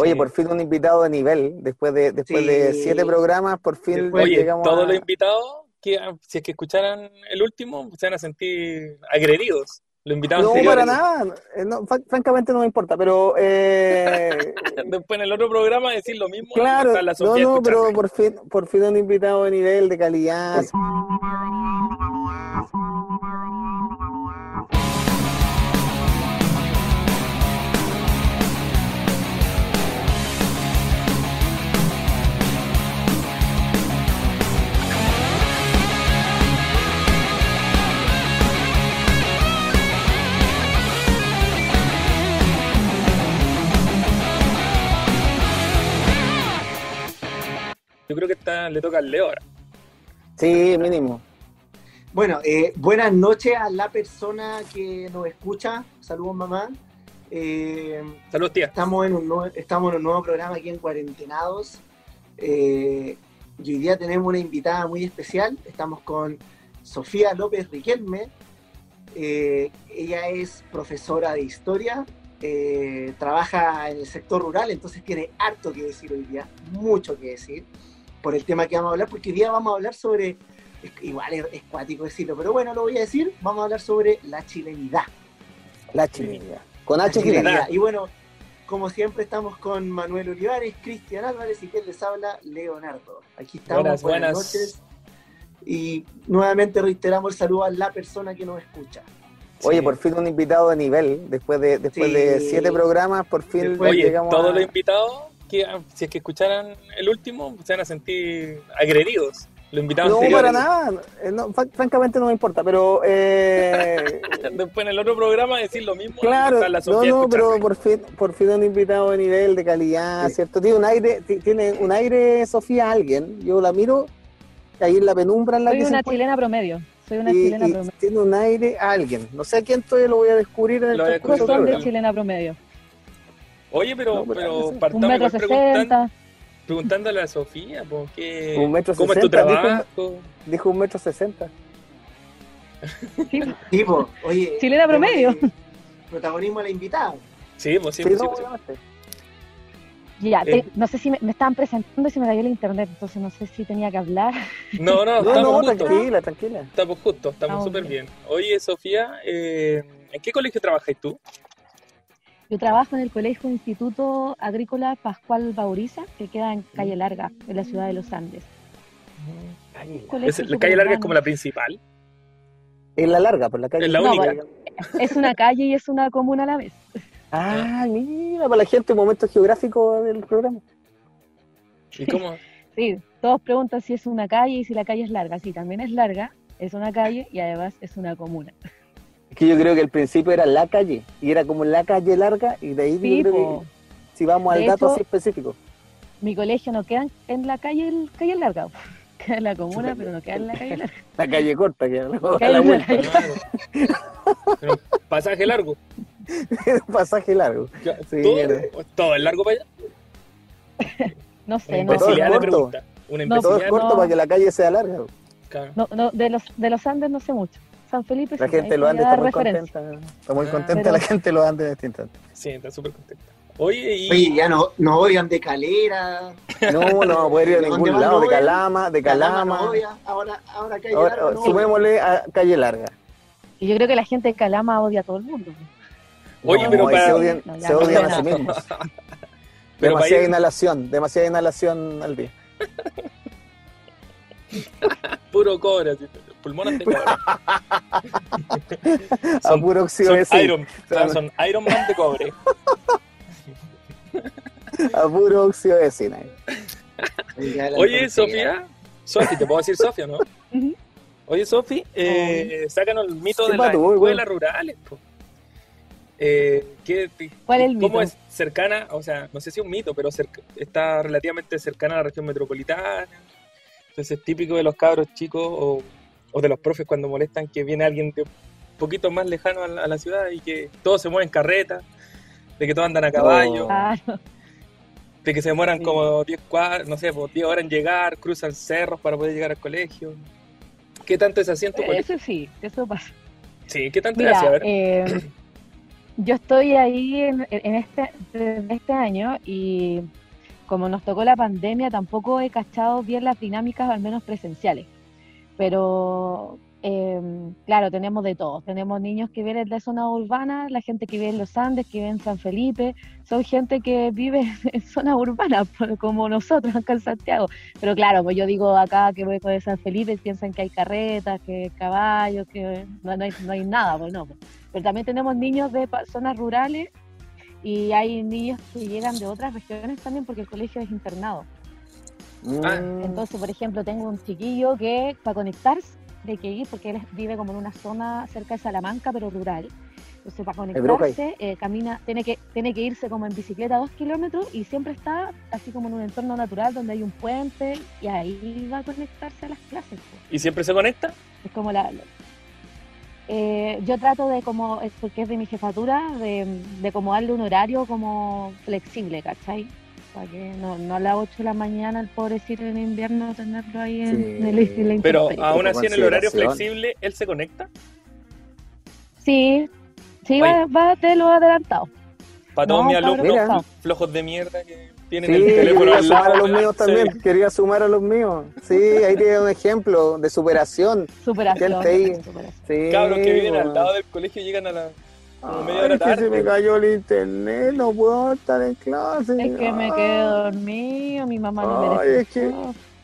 Oye, por fin un invitado de nivel, después de después de siete programas, por fin Después- Oye, llegamos todos a... los invitados, que si es que escucharan el último, se van a sentir agredidos. Los invitados No, anteriores. para nada, eh, no, francamente no me importa, pero eh, Después en el otro programa decir lo mismo. claro, la no, no, pero por fin, por fin un invitado de nivel, de calidad. Creo que está, le toca al Leo ahora. Sí, mínimo. Bueno, eh, buenas noches a la persona que nos escucha. Saludos, mamá. Eh, Saludos, tía. estamos, en un nuevo, estamos en un nuevo programa aquí en Cuarentenados. Eh, y hoy día tenemos una invitada muy especial. Estamos con Sofía López Riquelme. Eh, ella es profesora de historia, eh, trabaja en el sector rural, entonces tiene harto que decir hoy día, mucho que decir por el tema que vamos a hablar, porque hoy día vamos a hablar sobre, es- igual es, es cuático decirlo, pero bueno, lo voy a decir, vamos a hablar sobre la chilenidad. La chilenidad. Con H chilenidad. Y bueno, como siempre estamos con Manuel Olivares, Cristian Álvarez y quien les habla, Leonardo. Aquí estamos, Buenas, buenas. noches. Y nuevamente reiteramos el saludo a la persona que nos escucha. Oye, Sí. por fin un invitado de nivel, después de después Sí. de siete programas, por fin Después- Oye, llegamos todos a... los invitados, que ah, si es que escucharan el último, se van a sentir agredidos. Los invitados No, para nada, eh, no, francamente no me importa, pero eh, Después en el otro programa decir lo mismo. Claro, la no, no, pero por fin, por fin un invitado de nivel, de calidad, Sí. ¿cierto? Tiene un aire, ti- tiene un aire Sofía alguien, yo la miro ahí en la penumbra en la Soy que una chilena promedio. Soy una y, chilena y promedio. tiene un aire alguien. No sé a quién todavía lo voy a descubrir en el Lo transcurso de chilena promedio. Oye, pero, No, pero Un partamos metro igual preguntan- sesenta. preguntándole a Sofía, pues, ¿qué- Un metro ¿cómo es tu trabajo? Dijo un metro sesenta. Sí, Tipo, oye. Chilena promedio. Protagonismo a la invitada. Sí, pues sí, Sí, sí, no, sí. Ya, te- Eh. no sé si me, me estaban presentando y se me cayó el internet, entonces no sé si tenía que hablar. No, no, estamos no, justos. tranquila, tranquila. Estamos justos, estamos Estamos súper bien. bien. Oye, Sofía, eh, ¿en qué colegio trabajas tú? Yo trabajo en el Colegio Instituto Agrícola Pascual Bauriza, que queda en Calle Larga, en la ciudad de Los Andes. Es- la calle larga es como la principal. En la larga, por la calle. Es la única. Es una calle y es una comuna a la vez. Ah, mira, para la gente un momento geográfico del programa. ¿Y cómo? Sí, todos preguntan si es una calle y si la calle es larga. Sí, también es larga, es una calle y además es una comuna. Que yo creo que al principio era la calle, y era como la calle larga, y de ahí Sí, yo creo po. que si vamos al dato hecho- así específico. Mi colegio no queda en- la calle, el- calle larga, queda en la comuna, pero no queda en la calle larga. La calle corta, que a la, a la vuelta, pasaje largo. pasaje largo. Sí, ¿Todo, era. todo es largo para allá? No Una sé, no, todo es corto. Una No, Todo es corto no. para que la calle sea larga. Claro. no, no, de los de los Andes no sé mucho. San Felipe La gente Andes podría está muy referencia. contenta. Está muy Ah. contenta Pero- la gente de los Andes en este instante. Sí, está súper contenta. Oye, y Oye, ya no, no odian de calera. No, no vamos a poder ir a ¿De ningún lado. De? Calama, de Calama. no odia, ahora, ahora calle Ahora, larga no odia. sumémosle a calle larga. Y yo creo que la gente de Calama odia a todo el mundo. Oye, No, pero para- se odian, se a sí mismos. Pero demasiada ir- inhalación, demasiada inhalación al día. puro cobre, así, pulmones de cobre. a Son- puro óxido Son de. Iron, claro, son Iron Man de cobre. A puro óxido de zinc. la Oye. Sofía, Sofi, te puedo decir Sofía, ¿no? Oye, Sofi, eh, sácanos el mito Sí, de las escuelas rurales. po. Eh, ¿qué- ¿Cuál es el ¿Cómo mito? es cercana? O sea, no sé si es un mito, pero cerca- está relativamente cercana a la región metropolitana. Entonces es típico de los cabros chicos o, o de los profes cuando molestan que viene alguien de un poquito más lejano a la, a la ciudad y que todos se mueven carreta, de que todos andan a caballo. No. De que se demoran Sí. como 10 cuadras, no sé, pues 10 horas en llegar, cruzan cerros para poder llegar al colegio. ¿Qué tanto es así en tu colegio? Eso sí, eso pasa. Sí, ¿qué tanto es así? A Mira, ver. eh, Yo estoy ahí en, en este, desde este año y como nos tocó la pandemia, tampoco he cachado bien las dinámicas, al menos presenciales. Pero eh, claro, tenemos de todo. Tenemos niños que vienen de zona urbana, la gente que vive en los Andes, que vive en San Felipe. Son gente que vive en zona urbana, como nosotros acá en Santiago. Pero claro, pues yo digo acá que voy de San Felipe, piensan que hay carretas, que caballos, que no, hay, no hay nada, pues no. Pues. Pero también tenemos niños de zonas rurales y hay niños que llegan de otras regiones también porque el colegio es internado. Ah. Entonces, por ejemplo, tengo un chiquillo que para conectarse de que ir porque él vive como en una zona cerca de Salamanca, pero rural. Entonces, para conectarse, eh, camina, tiene que, tiene que irse como en bicicleta dos kilómetros y siempre está así como en un entorno natural donde hay un puente y ahí va a conectarse a las clases. ¿Y siempre se conecta? Es como la, eh, yo trato de como, porque es de mi jefatura, de, de como darle un horario como flexible, ¿cachai? Para que no, no a las 8 de la mañana el pobrecito en invierno tenerlo ahí en, el Pero aún así en el horario flexible, ¿él se conecta? Sí, sí, va, va de lo adelantado. Para todos mis alumnos flojos de mierda que tienen el teléfono quería sumar a los míos también, quería sumar a los míos. Sí, ahí tiene un ejemplo de superación. Superación. Sí, Cabros que viven al lado del colegio y llegan a la Ay, es que se me cayó el internet, no puedo estar en clase. Es que me quedé dormido, mi mamá no me es que,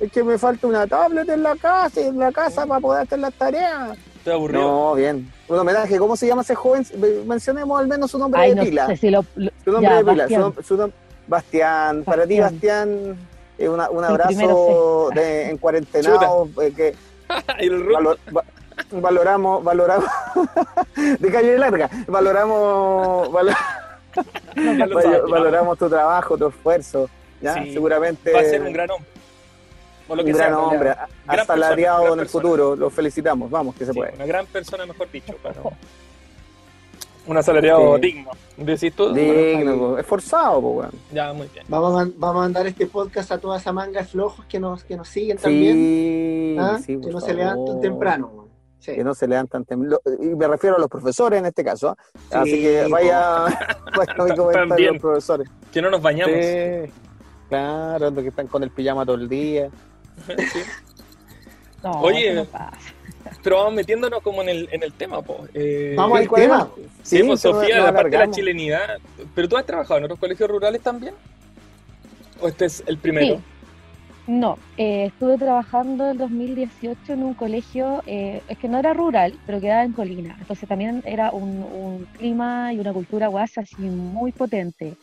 es que me falta una tablet en la casa, en la casa para poder hacer las tareas. Estoy aburrido. No, bien. Un homenaje, ¿cómo se llama ese joven? Mencionemos al menos su nombre de pila. su nombre de pila, su, nombre Bastián, para ti Bastián, eh, una, un abrazo de, en cuarentenado, eh, que valoramos, valoramos, de calle larga, valoramos, valoramos tu trabajo, tu esfuerzo, ¿ya? seguramente. Va a ser un gran hombre. un gran hombre, asalariado en el futuro, lo felicitamos, vamos, que se puede. Una gran persona, mejor dicho, para un asalariado digno. ¿Decís tú? Digno, esforzado, pues, Ya, muy bien. Vamos a, vamos a mandar este podcast a toda esa manga de flojos que nos, que nos siguen también. ¿Ah? que no se levantan temprano, Que no se levantan temprano. Y me refiero a los profesores en este caso. ¿ah? Así que vaya, vaya mi comentario los profesores. Que no nos bañamos. Claro, que están con el pijama todo el día. Oye, pero vamos metiéndonos como en el, en el tema, po. Eh, vamos al tema. Sí, pues, Sofía, la parte de la chilenidad. ¿Pero tú has trabajado en otros colegios rurales también? ¿O este es el primero? No, eh, estuve trabajando en 2018 en un colegio, eh, es que no era rural, pero quedaba en colina. Entonces también era un, clima y una cultura guasa así muy potente.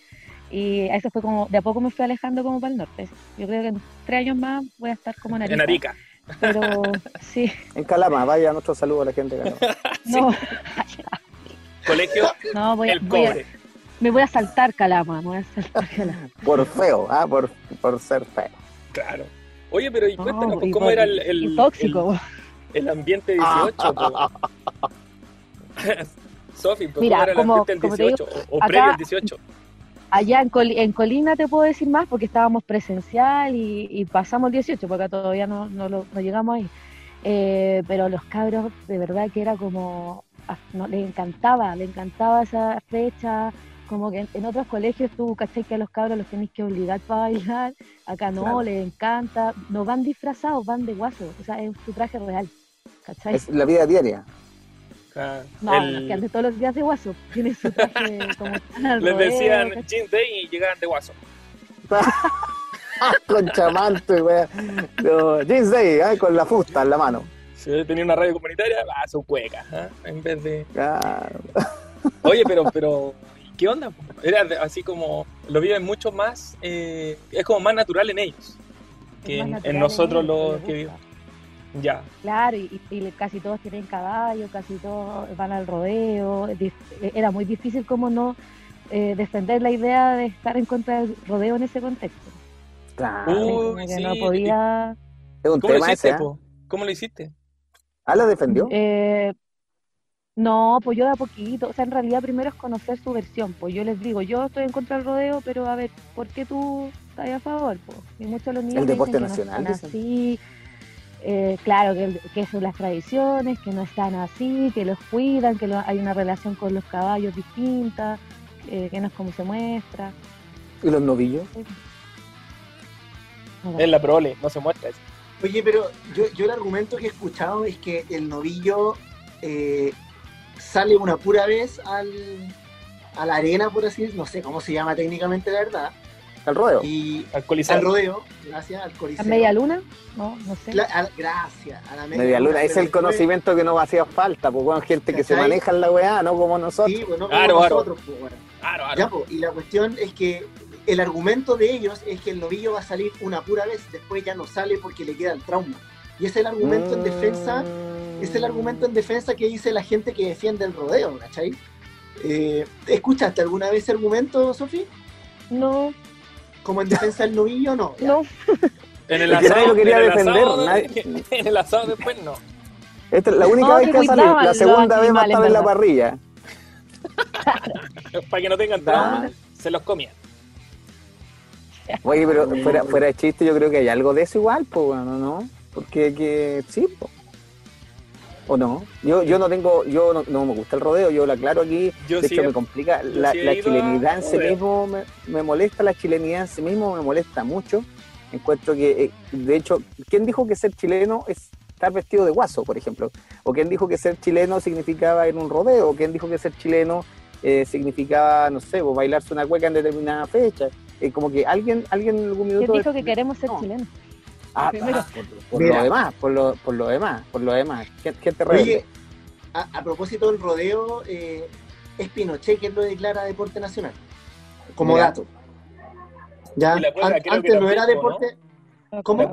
Y eso fue como, de a poco me fui alejando como para el norte. Yo creo que en tres años más voy a estar como en Arica. En Arica. Pero sí. En Calama, vaya nuestro saludo a la gente de No. Colegio no, voy, El Cobre. me voy a saltar Calama, me voy a saltar Calama. Por feo, ¿ah? por, por ser feo. Claro. Oye, pero y cuéntanos, ¿cómo era el, el, tóxico. El, ambiente 18? Sofi, pues, Mira, ¿cómo era el como, ambiente del 18? o, previo al 18? allá en, en, Colina te puedo decir más porque estábamos presencial y, pasamos el 18, porque todavía no, no, lo, no llegamos ahí. Eh, pero los cabros, de verdad que era como, ah, no, les encantaba, les encantaba esa fecha, como que en, otros colegios tú, caché que a los cabros los tenés que obligar para bailar, acá no, les encanta, no van disfrazados, van de guaso, o sea, es su traje real, ¿cachai? Es la vida diaria. No, el... que antes todos los días de guaso. Tiene su traje como Les decían jeans day y llegaban de guaso. con chamante, weón. No, jeans day, ¿eh? con la fusta en la mano. Si tenía una radio comunitaria, va a su cueca, ¿eh? en vez de. Oye, pero, pero, ¿qué onda? Era así como, lo viven mucho más, eh, es como más natural en ellos que en, en, nosotros los que vivimos. Ya. Claro, y, casi todos tienen caballo, casi todos van al rodeo. Era muy difícil como no eh, defender la idea de estar en contra del rodeo en ese contexto. Claro. no podía... Es un ¿Cómo tema lo hiciste, ese, ¿eh? ¿Cómo lo hiciste? ¿Ah, lo defendió? Eh, no, pues yo de a poquito, o sea, en realidad primero es conocer su versión, pues yo les digo, yo estoy en contra del rodeo, pero a ver, ¿por qué tú estás a favor? Pues? Y muchos de los niños el deporte dicen nacional. Que no así, eh, claro, que, son las tradiciones, que no están así, que los cuidan, que hay una relación con los caballos distinta, eh, que no es como se muestra. ¿Y los novillos? Es la prole, no se muestra eso. Oye, pero yo, yo el argumento que he escuchado es que el novillo eh, sale una pura vez al, a la arena, por así decirlo, no sé cómo se llama técnicamente la verdad, al rodeo. Y al coliseo. Al rodeo, gracias, al coliseo. ¿A media luna? No, no sé. gracias, a la media, luna. Es el conocimiento que nos hacía falta, pues bueno, gente que se maneja en la weá, no como nosotros. Sí, pues no como nosotros, pues bueno. Claro, claro. Ya, pues, y la cuestión es que el argumento de ellos es que el novillo va a salir una pura vez, después ya no sale porque le queda el trauma. Y es el argumento en defensa, es el argumento en defensa que dice la gente que defiende el rodeo, ¿cachai? Eh, ¿Escuchaste alguna vez ese argumento, Sofi? No, como en defensa del novillo, no. No. En el asado, lo quería defender. en el asado después no. Esta es la única vez que ha salido. La segunda vez a estar en la parrilla. Para que no tengan trauma, se los comían. Oye, pero fuera, fuera de chiste, yo creo que hay algo de eso igual, pues bueno, ¿no? Porque que sí, pues. ¿O no? Yo, yo no tengo, yo no, me gusta el rodeo, yo lo aclaro aquí, de hecho me complica, la, chilenidad en sí mismo me, molesta, la chilenidad en sí mismo me molesta mucho, encuentro que, eh, de hecho, ¿quién dijo que ser chileno es estar vestido de guaso, por ejemplo? ¿O quién dijo que ser chileno significaba ir a un rodeo? ¿O quién dijo que ser chileno eh, significaba, no sé, pues, bailarse una cueca en determinada fecha? Eh, como que alguien, alguien en algún minuto... ¿Quién dijo que queremos ser chilenos? Ah, ah por, lo demás, por lo, por lo demás, por lo demás. ¿Qué, te Oye, a, propósito del rodeo, eh, es Pinochet quien lo declara deporte nacional, como dato. Ya, antes no era deporte. ¿Cómo?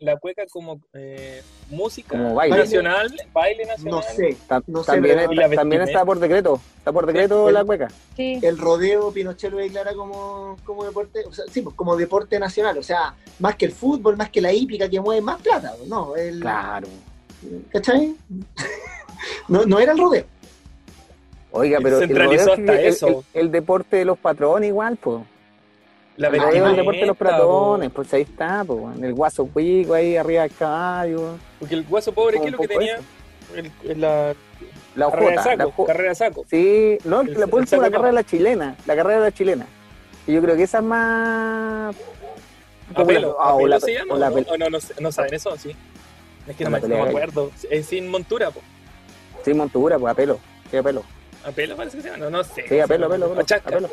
La cueca, como eh, música nacional, baile nacional. No sé. no también, está por decreto. Está por decreto la cueca. Sí. El rodeo Pinochet lo declara como, como deporte, o sea, sí, pues como deporte nacional. O sea, más que el fútbol, más que la hípica que mueve más plata. No, el, claro. ¿Cachai? no, no era el rodeo. Oiga, pero el, rodeo el, deporte de los patrones igual, pues. La vestimenta. el deporte de los patrones, pues ahí está, pues, el guaso pico ahí arriba del caballo. Porque el guaso pobre, ¿qué es lo que tenía? El, la, la carrera de saco, la carrera saco. Sí, no, el, la, la carrera de la chilena, la carrera de la chilena. Y yo creo que esa es más... ¿Apelo? Ah, ¿Apelo se llama? O, la, o no, no, no, saben eso, sí. Es que no, me, acuerdo. Es sin montura, pues. Sin montura, pues, apelo. Sí, apelo. ¿Apelo parece que se llama? No, no sé. Sí, apelo, apelo, apelo. apelo.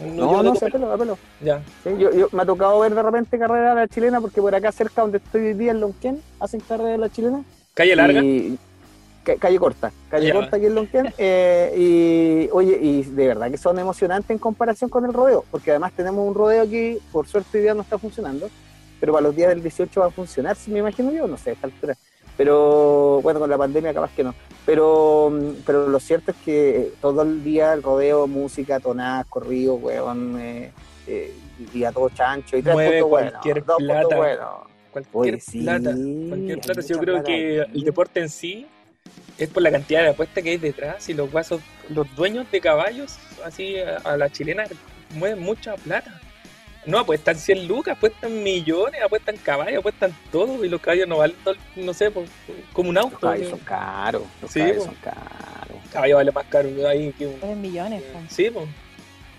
No, no, sé, apelo, apelo. Ya. Sí, yo, yo, me ha tocado ver de repente carrera de la chilena porque por acá cerca donde estoy hoy día en Lonquén hacen carrera de la chilena. ¿Calle larga? Y, calle corta, calle corta aquí en Lonquén. Eh, y oye, y de verdad que son emocionantes en comparación con el rodeo, porque además tenemos un rodeo aquí, por suerte hoy día no está funcionando, pero para los días del 18 va a funcionar, me imagino yo, no sé, a esta altura. Pero bueno, con la pandemia capaz que no. Pero, pero lo cierto es que todo el día el rodeo, música, tonadas, corrido, weón, eh, eh, y a todo chancho y Mueve cualquier plata. Cualquier plata. Cualquier plata. Yo creo que el deporte en sí es por la cantidad de apuestas que hay detrás y los guasos, los dueños de caballos, así a, a la chilena, mueven mucha plata. No, apuestan 100 lucas, apuestan millones, apuestan caballos, apuestan todo y los caballos no valen, no sé, como un auto. Los caballos son caros, los sí, caballos son caros. Caballo vale más caro ahí que un... millones. Sí, pues.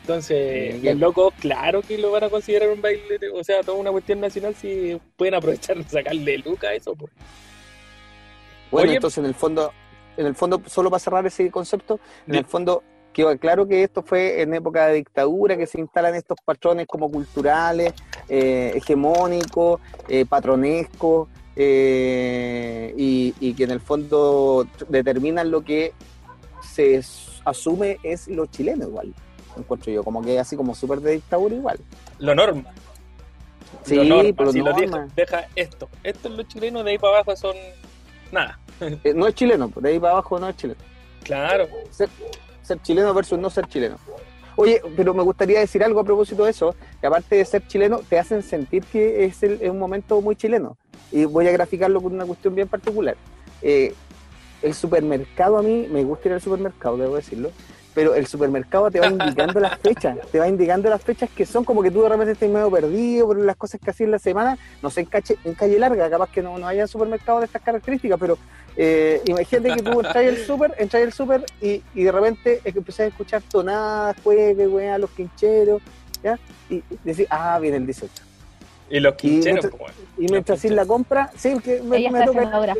Entonces, los locos, claro que lo van a considerar un baile, o sea, toda una cuestión nacional si pueden aprovechar de sacarle lucas a eso. Pues. Bueno, entonces en el fondo, en el fondo, solo para cerrar ese concepto, en el fondo claro que esto fue en época de dictadura, que se instalan estos patrones como culturales, eh, hegemónicos, eh, patronescos, eh, y, que en el fondo determinan lo que se asume es lo chileno igual, encuentro yo, como que así como súper de dictadura igual. Lo norma. Sí, lo norma. Pero si lo deja, deja, esto, esto es lo chileno, de ahí para abajo son nada. no es chileno, de ahí para abajo no es chileno. Claro ser chileno versus no ser chileno. Oye, pero me gustaría decir algo a propósito de eso, que aparte de ser chileno, te hacen sentir que es, un momento muy chileno. Y voy a graficarlo con una cuestión bien particular. Eh, el supermercado a mí, me gusta ir al supermercado, debo decirlo, pero el supermercado te va indicando las fechas, te va indicando las fechas que son como que tú de repente estás medio perdido por las cosas que hacías en la semana, no sé, en, en calle larga, capaz que no, no haya supermercado de estas características, pero eh, imagínate que tú entras el super, entras el super y, y de repente es que empezás a escuchar tonadas, juegues, weá, los quincheros, ¿ya? Y decís, ah, viene el 18. Y los quincheros, Y mientras, y mientras la compra, sí, que me, me toca.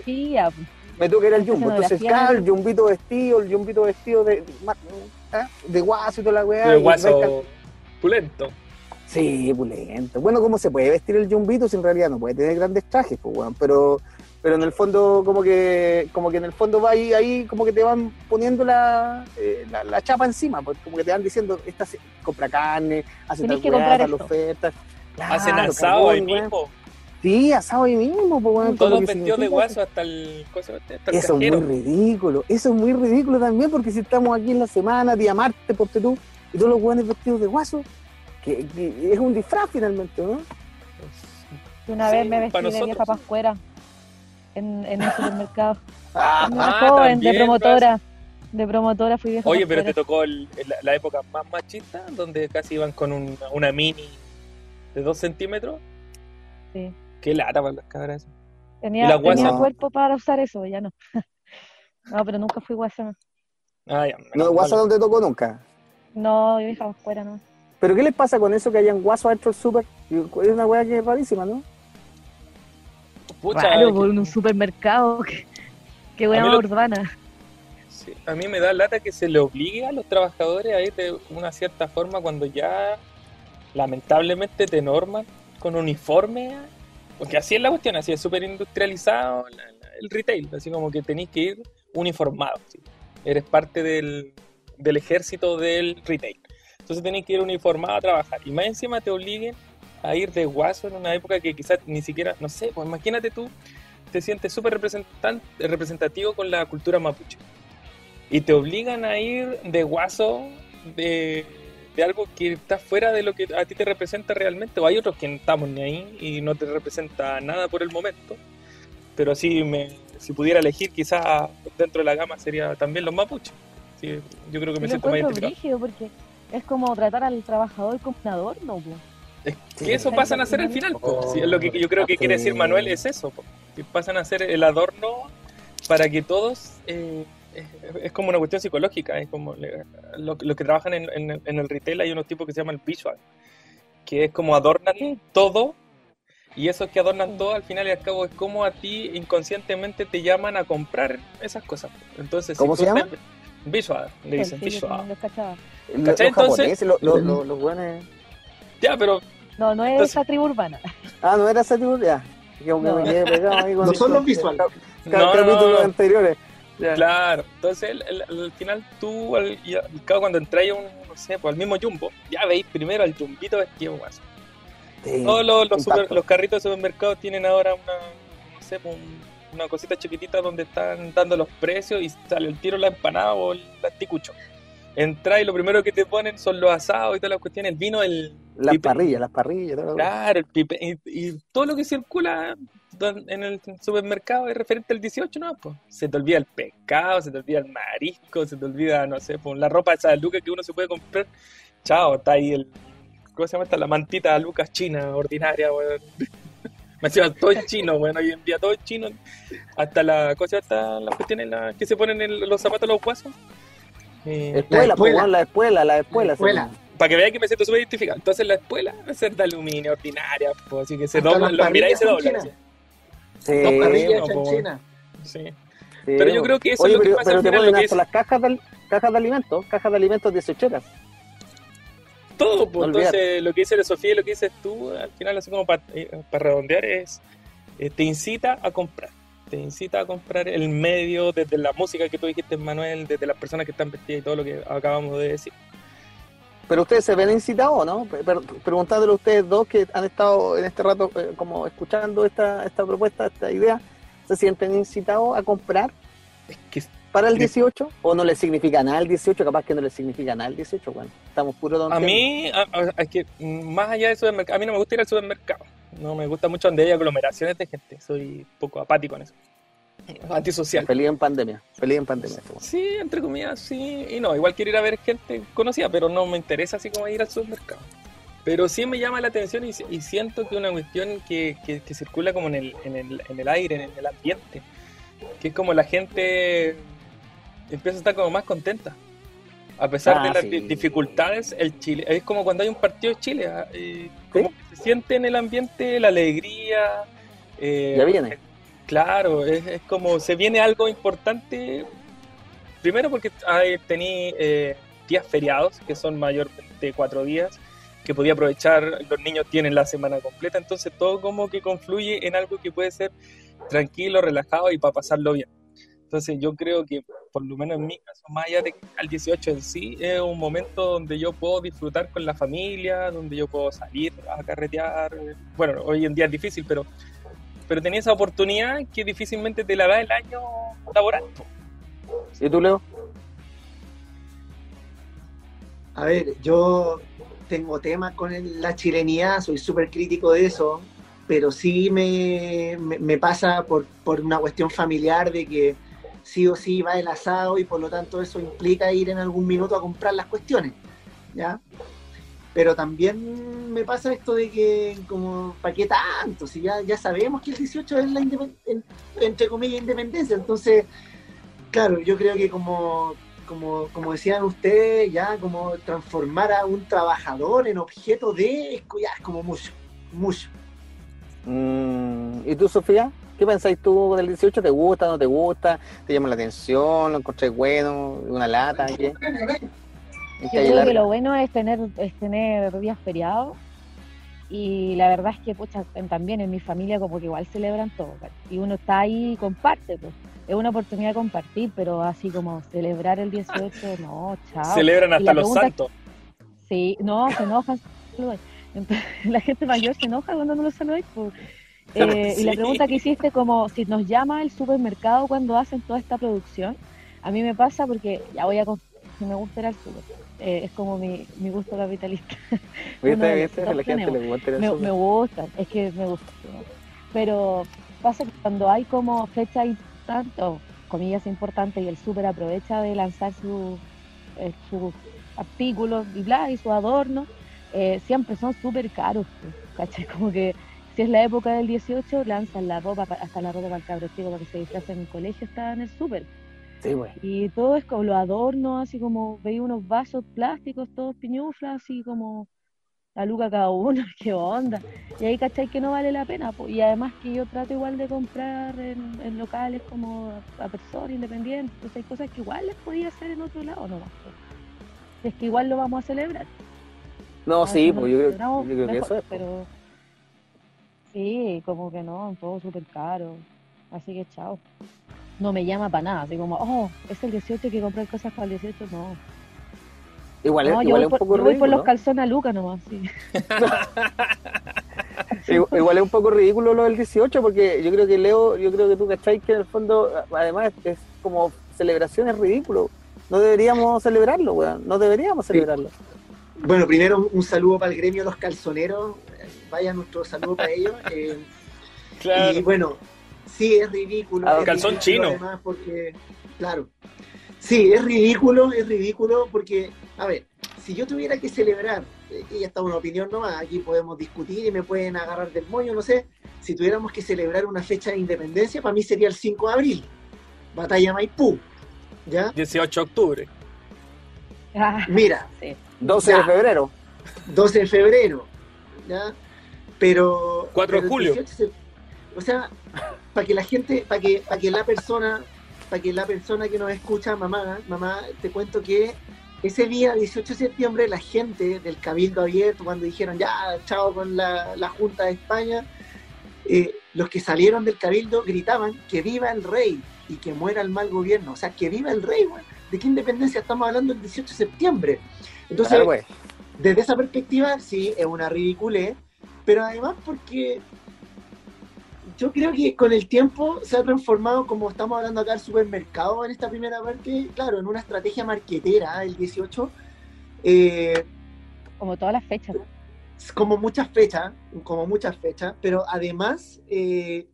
Me tuvo que ir al jumbo. Entonces, claro, el jumbito vestido, el jumbito vestido de, ¿ah? de guaso y toda la weá. De guaso pulento. Sí, pulento. Bueno, ¿cómo se puede vestir el jumbito si en realidad no puede tener grandes trajes, pues, weón? Pero, pero en el fondo, como que, como que en el fondo va ahí, ahí como que te van poniendo la, eh, la, chapa encima, pues, como que te van diciendo, esta se, compra carne, hace tal weá, tal ofertas. Claro, Hacen asado ahí mismo. Sí, asado ahí mismo, pues, Todos vestidos de guaso hasta el. Hasta el eso es muy ridículo. Eso es muy ridículo también, porque si estamos aquí en la semana, día martes, porque tú, y todos los guanes vestidos de guaso, que, es un disfraz finalmente, ¿no? Una vez me vestí de vieja pascuera en, en el supermercado. Ah, ah joven, de promotora. De promotora fui vieja Oye, pero te tocó la, época más machista, donde casi iban con una mini de dos centímetros. Sí. Qué lata para las cabras. Tenía, tenía cuerpo para usar eso, ya no. no, pero nunca fui guasa. Ah, ya, no, guasa no te tocó nunca. No, yo dejaba fuera, no. ¿Pero qué les pasa con eso que hayan guaso adentro del súper? Es una weá que es rarísima, ¿no? Pucha, claro, por un supermercado. Qué buena urbana. Sí, a mí me da lata que se le obligue a los trabajadores a ir de una cierta forma cuando ya lamentablemente te norman con uniforme, porque así es la cuestión, así es súper industrializado el retail, así como que tenéis que ir uniformado, eres parte del, del, ejército del retail. Entonces tenéis que ir uniformado a trabajar. Y más encima te obliguen a ir de guaso en una época que quizás ni siquiera, no sé, pues imagínate tú, te sientes súper representativo con la cultura mapuche. Y te obligan a ir de guaso de de algo que está fuera de lo que a ti te representa realmente, o hay otros que no estamos ni ahí y no te representa nada por el momento, pero si, me, si pudiera elegir, quizás dentro de la gama sería también los mapuches. yo creo que me siento más identificado. porque es como tratar al trabajador como un adorno. Es que eso pasan a ser el final. es lo que yo creo que quiere decir Manuel es eso, que pasan a ser el adorno para que todos eh, es, como una cuestión psicológica, es como los que trabajan en, el retail hay unos tipos que se llaman visual, que es como adornan todo y esos que adornan todo al final y al cabo es como a ti inconscientemente te llaman a comprar esas cosas. Entonces, ¿Cómo se llama? Visual, le dicen visual. Los, Entonces, los, buenos... Ya, pero... No, no es esa tribu urbana. Ah, no era esa tribu, ya. no. no son los visuales. Capítulos anteriores. Claro, entonces al final tú, al, cabo cuando entráis a un, no sé, pues al mismo jumbo, ya veis primero al jumbito vestido guaso. Todos los, los, carritos de supermercado tienen ahora una, no sé, pues, una cosita chiquitita donde están dando los precios y sale el tiro la empanada o el anticucho. Entra y lo primero que te ponen son los asados y todas las cuestiones, el vino, el... Las parrillas, las parrillas. Claro, el pipe, y, y, todo lo que circula en el supermercado es referente al 18, ¿no? Pues se te olvida el pescado, se te olvida el marisco, se te olvida, no sé, pues, la ropa esa de Lucas que uno se puede comprar. Chao, está ahí el. ¿Cómo se llama esta? La mantita de Lucas china, ordinaria, weón. Me decía todo es chino, weón. Hoy en día todo es chino. Hasta la cosa, hasta las cuestiones la, que se ponen en los zapatos los guasos. Eh, espuela, la espuela, la espuela, la espuela. Para que vean que me siento súper identificado. Entonces la espuela va a ser de aluminio, ordinaria, pues, así que se dobla, lo miráis y se dobla. Sí, Dos parrillas China. Sí. Pero yo creo que eso es lo que pasa pero te ponen hasta las cajas de, cajas de alimentos, cajas de alimentos 18 Todo, pues, entonces lo que dice la Sofía y lo que dices tú, al final así como para eh, redondear es, eh, te incita a comprar, te incita a comprar el medio desde la música que tú dijiste Manuel, desde las personas que están vestidas y todo lo que acabamos de decir. Pero ustedes se ven incitados, ¿no? Preguntándole a ustedes dos que han estado en este rato eh, como escuchando esta, esta propuesta, esta idea, ¿se sienten incitados a comprar para el 18? ¿O no les significa nada el 18? Capaz que no les significa nada el 18, bueno, estamos puro A mí, es que más allá del supermercado, a mí no me gusta ir al supermercado. No me gusta mucho donde hay aglomeraciones de gente, soy un poco apático en eso. Antisocial. Feliz en pandemia. Feliz en pandemia. Sí, entre comillas, sí. Y no, igual quiero ir a ver gente conocida, pero no me interesa así como ir al supermercado. Pero sí me llama la atención y, siento que una cuestión que, que, circula como en el, en, el, en el aire, en el ambiente, que es como la gente empieza a estar como más contenta. A pesar de ah, las dificultades, el Chile, es como cuando hay un partido de Chile, ah, eh, como que se siente en el ambiente la alegría. Eh, ya viene. Claro, es, como se viene algo importante. Primero porque tení eh, días feriados, que son mayormente cuatro días, que podía aprovechar, los niños tienen la semana completa, entonces todo como que confluye en algo que puede ser tranquilo, relajado y para pasarlo bien. Entonces yo creo que, por lo menos en mi caso, más allá de al 18 en sí, es un momento donde yo puedo disfrutar con la familia, donde yo puedo salir a carretear. Bueno, hoy en día es difícil, pero, pero tenía esa oportunidad que difícilmente te la da el año laboral. ¿Y tú, Leo? A ver, yo tengo temas con la chilenidad, soy súper crítico de eso, pero sí me, me, pasa por, por, una cuestión familiar de que sí o sí va el asado y por lo tanto eso implica ir en algún minuto a comprar las cuestiones, ¿ya? Pero también me pasa esto de que, como, ¿para qué tanto? Si ya, ya sabemos que el 18 es la, entre comillas, independencia, entonces, claro, yo creo que como, como, como decían ustedes, ya como transformar a un trabajador en objeto de, ya es como mucho, mucho. Mm, ¿Y tú, Sofía? ¿Qué pensáis tú del 18? ¿Te gusta, no te gusta? ¿Te llama la atención? ¿Lo encontré bueno? ¿Una lata? ¿qué? Yo creo que lo bueno es tener, es tener días feriados y la verdad es que pucha, también en mi familia como que igual celebran todo y uno está ahí y comparte pues. es una oportunidad de compartir pero así como celebrar el 18 no chao. Celebran hasta los santos. Sí no se enojan la gente mayor se enoja cuando no los saludáis pues. eh, y la pregunta que hiciste como si nos llama el supermercado cuando hacen toda esta producción a mí me pasa porque ya voy a si me gusta ir al super eh, es como mi, mi gusto capitalista. ¿Viste, A la gente le gusta me, me, gusta, es que me gusta. Pero pasa que cuando hay como fecha tanto comillas importantes, y el súper aprovecha de lanzar su, eh, sus artículos y bla, y su adorno, eh, siempre son súper caros, ¿cachai? Como que si es la época del 18, lanzan la ropa, hasta la ropa para el cabro chico para que se disfrace en el colegio, está en el súper y todo es como los adornos, así como veía unos vasos plásticos, todos piñuflas, así como la luca cada uno, qué onda. Y ahí cachai que no vale la pena. Y además que yo trato igual de comprar en, locales como a, personas independientes, entonces hay cosas que igual les podía hacer en otro lado, no Es que igual lo vamos a celebrar. No, sí, pues yo creo, que eso es. Pero sí, como que no, todo súper caro. Así que chao no me llama para nada, así como, oh, es el 18 que comprar cosas para el 18, no. Igual, es, igual es un poco yo voy por los calzones a Luca nomás, sí. igual es un poco ridículo lo del 18, porque yo creo que Leo, yo creo que tú cacháis que en el fondo, además es como celebración es ridículo. No deberíamos celebrarlo, weón. No deberíamos celebrarlo. Bueno, primero un saludo para el gremio los calzoneros. Vaya nuestro saludo para ellos. Eh, claro. Y bueno, sí, es ridículo. Ah, calzón chino. Además, porque, claro. Sí, es ridículo, es ridículo porque, a ver, si yo tuviera que celebrar, eh, y ya está una opinión nomás, aquí podemos discutir y me pueden agarrar del moño, no sé, si tuviéramos que celebrar una fecha de independencia, para mí sería el 5 de abril, Batalla Maipú, ¿ya? 18 de octubre. Ah, Mira. 12 de febrero. 12 de febrero, ¿ya? Pero... 4 de julio. O sea, para que la gente, para que, para que la persona, para que la persona que nos escucha, mamá, mamá, te cuento que ese día, 18 de septiembre, la gente del Cabildo Abierto, cuando dijeron ya, chao con la, Junta de España, eh, los que salieron del Cabildo gritaban que viva el rey y que muera el mal gobierno. O sea, que viva el rey, ¿De qué independencia estamos hablando el 18 de septiembre? Entonces, desde esa perspectiva, sí, es una ridícula, pero además porque yo creo que con el tiempo se ha transformado, como estamos hablando acá, el supermercado en esta primera parte, claro, en una estrategia marquetera, el 18. Eh, como todas las fechas. Como muchas fechas, como muchas fechas, pero además eh,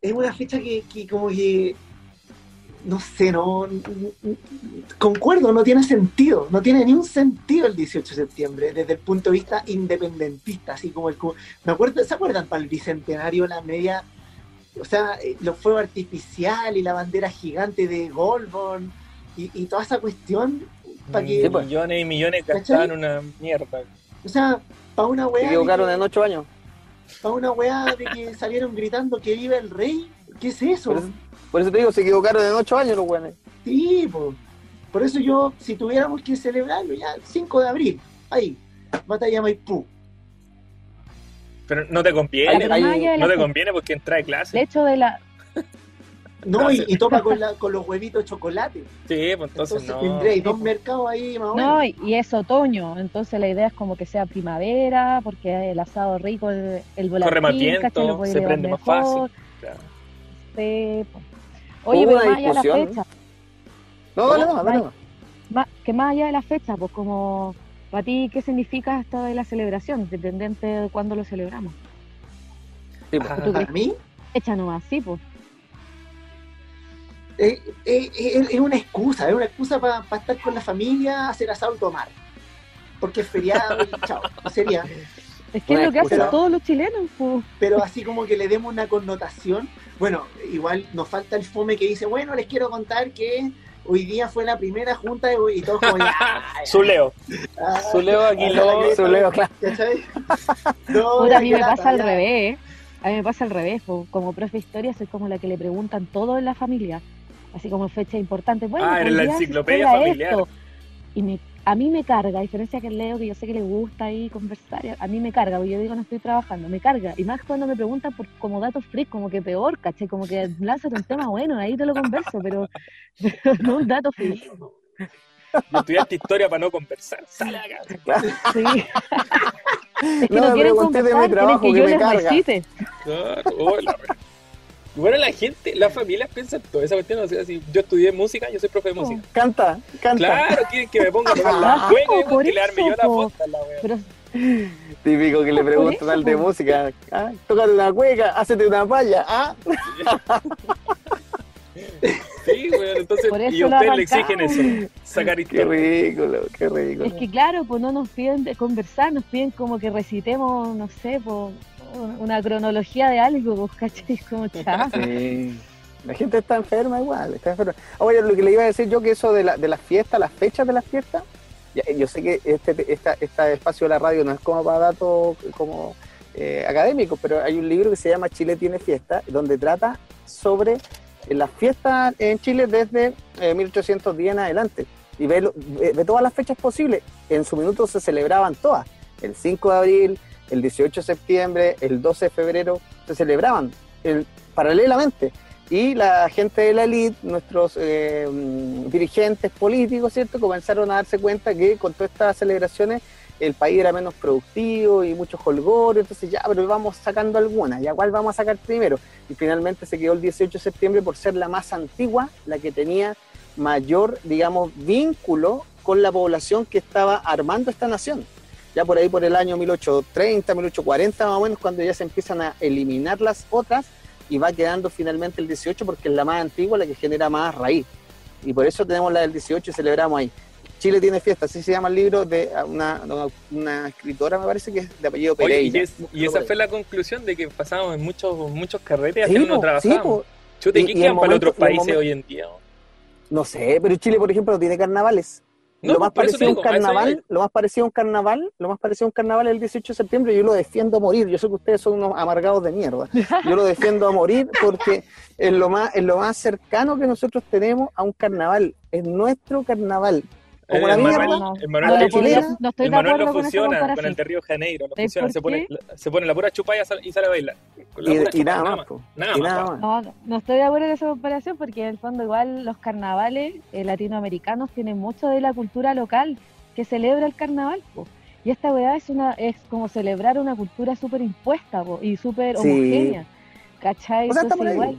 es una fecha que, que como que no sé, no, concuerdo, no tiene sentido, no tiene ni un sentido el 18 de septiembre desde el punto de vista independentista, así como el... Me acuerdo, ¿se acuerdan para el Bicentenario la media, o sea, eh, los fuegos artificiales y la bandera gigante de Goldborn y, toda esa cuestión? Para que, pues. millones y millones gastaban una mierda. O sea, para una weá... Se equivocaron en ocho años. Para una weá de que salieron gritando que vive el rey, ¿qué es eso? Por eso te digo, se equivocaron en ocho años los buenos. Sí, por eso yo, si tuviéramos que celebrarlo ya, 5 de abril, ahí, batalla Maipú. Pero no te conviene, no te conviene porque entra de clase. De hecho, de la... No, y, y toma con, la, con los huevitos de chocolate. Sí, pues entonces, entonces no. Tendréis dos mercados ahí más o menos. No, y, es otoño, entonces la idea es como que sea primavera, porque el asado rico, el, el volatín, Corre más viento, se prende más fácil. Claro. Sí, pues. Oye, pero más allá de la fecha. No, dale, no, dale, Que más allá de la fecha, pues como para ti, ¿qué significa esto de la celebración? Dependiente de cuándo lo celebramos. Sí, pues. ¿Para mí? Echa nomás, sí, pues. Eh, eh, eh, es una excusa, es una excusa para estar con la familia, hacer asado y tomar. Porque es feriado y chao, sería. Es que es lo que hacen todos los chilenos. pues. Pero así como que le demos una connotación bueno, igual nos falta el fome que dice, bueno, les quiero contar que hoy día fue la primera junta y todos como. Zuleo. Ah, Zuleo aquí lo. Zuleo, claro. No, a mí me pasa al revés. A mí me pasa al revés. Como profe de historia, soy como la que le preguntan todo en la familia. Así como fecha importante. Bueno, ah, en la enciclopedia familiar. Y me a mí me carga, a diferencia que Leo, que yo sé que le gusta ahí conversar, a mí me carga, porque yo digo no estoy trabajando, me carga. Y más cuando me preguntan por como datos freak, como que peor, caché, como que lánzate un tema bueno, ahí te lo converso, pero, no un dato freak. No estudiaste historia para no conversar, sale acá. Sí. es que no, quieren conversar, quieren que, yo les recite. Claro, hola, bueno, la gente, las familias piensan todo esa cuestión. O sea, si yo estudié música, yo soy profe de música. Canta, canta. Claro, quieren que me ponga a tocar la cueca y darme yo la foto la wea. Típico que le preguntan al de música, ¿ah? tócate una cueca, hácete una palla, ¿ah? Sí, bueno, entonces, y ustedes le exigen eso, sacar historia. Qué ridículo, qué ridículo. Es que claro, pues no nos piden de conversar, nos piden como que recitemos, no sé, pues una cronología de algo, ¿cachai? Como sí. La gente está enferma igual, está enferma. Oye, lo que le iba a decir yo que eso de, la, de las fiestas, las fechas de las fiestas, yo sé que este, esta, este espacio de la radio no es como para datos como eh, académicos, pero hay un libro que se llama Chile tiene fiesta, donde trata sobre las fiestas en Chile desde 1810 eh, en adelante. Y ve, ve, todas las fechas posibles. En su minuto se celebraban todas. El 5 de abril, el 18 de septiembre, el 12 de febrero, se celebraban paralelamente. Y la gente de la elite, nuestros eh, dirigentes políticos, ¿cierto?, comenzaron a darse cuenta que con todas estas celebraciones el país era menos productivo y muchos holgores, entonces ya, pero vamos sacando algunas, ¿ya cuál vamos a sacar primero? Y finalmente se quedó el 18 de septiembre por ser la más antigua, la que tenía mayor, digamos, vínculo con la población que estaba armando esta nación ya por ahí por el año 1830, 1840 más o menos, cuando ya se empiezan a eliminar las otras y va quedando finalmente el 18 porque es la más antigua, la que genera más raíz. Y por eso tenemos la del 18 y celebramos ahí. Chile tiene fiesta, así se llama el libro de una, una escritora, me parece que es de apellido Pereira. y, esa fue la conclusión de que pasamos en muchos muchos carretes hasta no trabajábamos. Sí, ¿qué quedan para otros países hoy en día? No sé, pero Chile, por ejemplo, no tiene carnavales lo más parecido a un carnaval, lo más parecido a un carnaval, lo más parecido a un carnaval es el 18 de septiembre, yo lo defiendo a morir. Yo sé que ustedes son unos amargados de mierda. Yo lo defiendo a morir porque es lo más, es lo más cercano que nosotros tenemos a un carnaval. Es nuestro carnaval. Como la mierda, el Manuel, no, el Manuel lo funciona con, el de Río Janeiro, lo funciona, se pone, se pone la pura chupa y sale, a bailar. Y, nada, más, nada, más. No, estoy de acuerdo en esa comparación porque en el fondo igual los carnavales eh, latinoamericanos tienen mucho de la cultura local que celebra el carnaval. Y esta weá es una es como celebrar una cultura súper impuesta y súper homogénea. ¿Cachai? igual,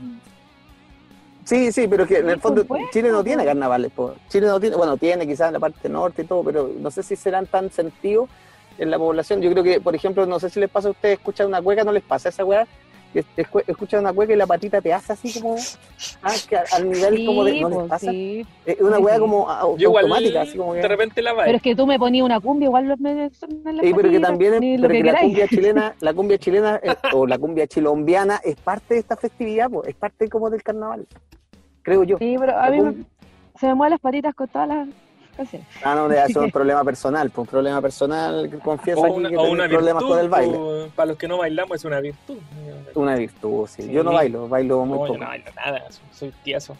Sí, sí, pero que en el fondo Chile no tiene carnavales. Chile no tiene, bueno, tiene quizás en la parte norte y todo, pero no sé si serán tan sentidos en la población. Yo creo que, por ejemplo, no sé si les pasa a ustedes escuchar una cueca, no les pasa esa weá, escuchas una cueca y la patita te hace así como ah, que al nivel como de no pues, pasa es una hueá como automática así como de repente la va pero es que tú me ponías una cumbia igual me sí, pero que también es, pero que, la cumbia chilena la cumbia chilena o la cumbia chilombiana es parte de esta festividad pues, es parte como del carnaval creo yo. Sí pero a mí se me mueven las patitas con todas las Ah, no, es un problema personal, pues un problema personal, confieso aquí que tiene problemas con el baile. Para los que no bailamos es una virtud. Una virtud, sí. Yo no bailo, bailo muy poco. Yo no bailo nada, soy tieso.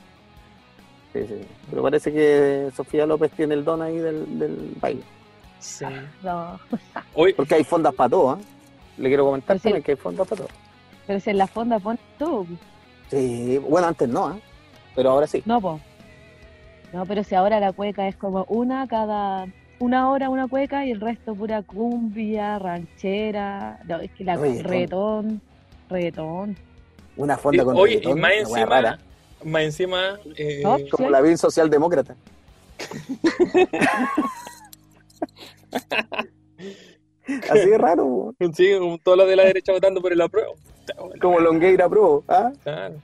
Sí, sí. Pero parece que Sofía López tiene el don ahí del, del baile. Sí. No. Porque hay fondas para todo, ¿eh? Le quiero comentar también que hay fondas para todo. Pero si en la fonda pone todo. Sí, bueno, antes no, ¿eh? Pero ahora sí. No, pues. No, pero si ahora la cueca es como una cada una hora una cueca y el resto pura cumbia, ranchera, no, es que la reggaetón, reggaetón. Una fonda con Oye, y más encima, más encima eh, como la vida socialdemócrata. Así de raro. Sí, como todos los de la derecha votando por el apruebo. Como Longueira apruebo, ¿ah?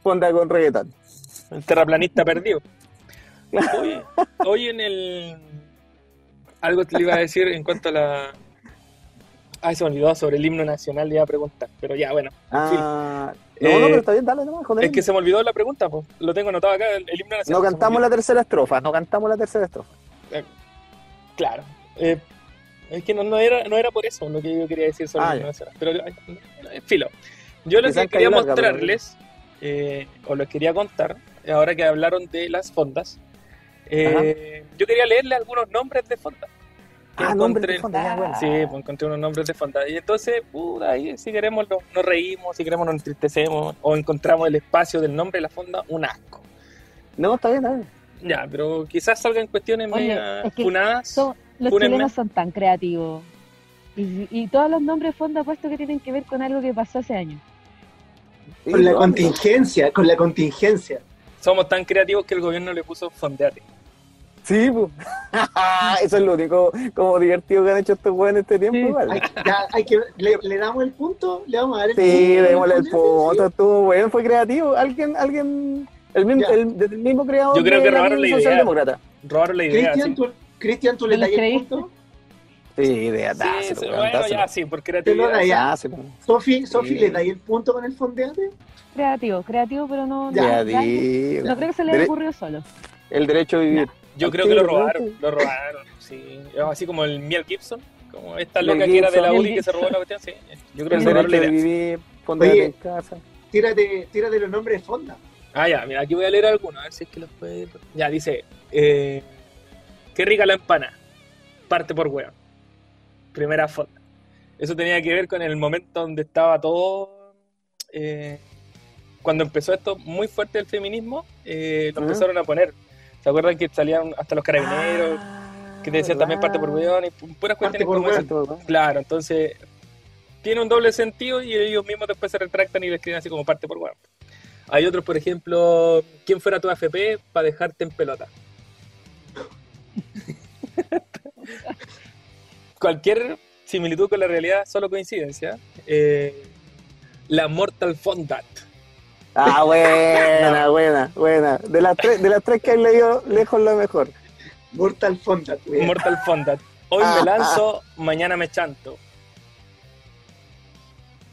Fonda con reggaetón. El terraplanista perdido. Hoy, en el. Algo te iba a decir en cuanto a la. Ah, se me olvidó sobre el himno nacional, le iba a preguntar, pero ya, bueno. Ah, no, no, pero está bien, dale nomás, Es que se me olvidó la pregunta, pues. Lo tengo anotado acá, el, himno nacional. No cantamos la tercera estrofa, no cantamos la tercera estrofa. Eh, claro. Eh, es que no, no, era, no era por eso lo que yo quería decir sobre ah, el himno nacional. Pero, eh, filo. Yo lo que quería mostrarles, o lo quería contar, ahora que hablaron de las fondas, eh, yo quería leerle algunos nombres de fonda. Ah, encontré, de fonda, Sí, pues encontré unos nombres de fonda. Y entonces, ahí si queremos nos, reímos, si queremos nos entristecemos, o encontramos el espacio del nombre de la fonda un asco. No, está bien, está bien. Ya, pero quizás salgan cuestiones Oye, funadas. los chilenos son tan creativos. Y, y, todos los nombres de fonda puesto que tienen que ver con algo que pasó hace años. Con la contingencia, con la contingencia. Somos tan creativos que el gobierno le puso fondeate. Sí, pues. eso es lo único como divertido que han hecho estos en este tiempo. Hay, hay que, le, damos el punto, le vamos a dar el sí, punto. Sí, démosle el punto, estuvo bueno, fue creativo. Alguien, alguien, el mismo, el, el, mismo creador. Yo creo que robaron la idea. Robaron la idea. Cristian, ¿tú, Cristian, ¿tú le das el punto? Sí, idea, sí, sí, bueno, ya, sí, por creatividad. Ya. Sofi, Sofi, ¿le da el punto con el fondeate? Creativo, creativo, pero no. Creativo. No creo que se le haya ocurrido solo. El derecho a vivir. Yo creo que lo robaron, lo robaron, sí. Así como el Miel Gibson, como esta loca que era de la UDI que se robó la cuestión, sí. Yo creo que el derecho a vivir, Oye, en casa. Tírate, tírate los nombres de fonda. Ah, ya, mira, aquí voy a leer algunos, a ver si es que los puede. Ya, dice: eh, Qué rica la empana. Parte por hueón. Primera fonda. Eso tenía que ver con el momento donde estaba todo. Eh, cuando empezó esto muy fuerte el feminismo, eh, lo empezaron a poner ¿Se acuerdan que salían hasta los carabineros? que te decían también parte por weón y puras cuestiones como eso. Claro, entonces tiene un doble sentido y ellos mismos después se retractan y le escriben así como parte por weón. Hay otros, por ejemplo, ¿quién fuera tu AFP para dejarte en pelota? Cualquier similitud con la realidad, solo coincidencia. Eh, la Mortal Fondat. Ah, buena, buena, buena. De las tres, de las tres que he leído, lejos lo mejor. Mortal Fondat. Mortal Fondat. Hoy me ah, lanzo, ah. mañana me chanto.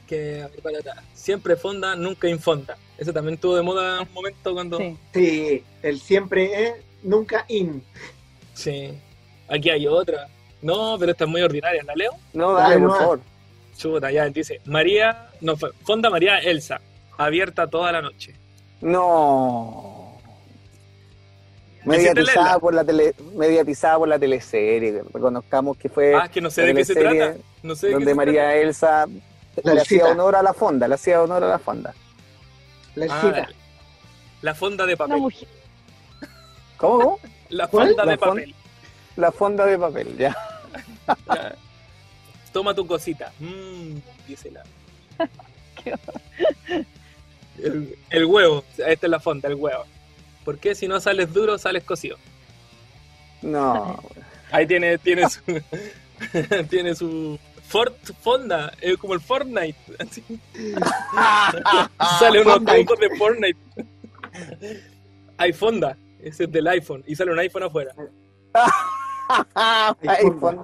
Que siempre fonda, nunca infonda. Eso también tuvo de moda un momento cuando. Sí, el siempre es, nunca in. Sí. Aquí hay otra. No, pero esta es muy ordinaria, ¿la leo? No, dale, por favor. Chuta, ya dice. María, no, Fonda María Elsa abierta toda la noche. No. Mediatizada por la tele, mediatizada por la teleserie, reconozcamos que fue ah, que no sé de qué se trata, no sé donde María Elsa le hacía honor a la fonda, le hacía honor a la fonda. La, ah, la fonda de papel. ¿Cómo? La fonda de papel. la fonda de papel, ya. Toma tu cosita. Mmm, dice la. El, huevo, esta es la fonda, el huevo. ¿Por qué si no sales duro, sales cocido? No. Ahí tiene, tiene su, tiene su Fort Fonda, es como el Fortnite. sale unos trucos de Fortnite. iPhonda, ese es del iPhone, y sale un iPhone afuera. iPhone.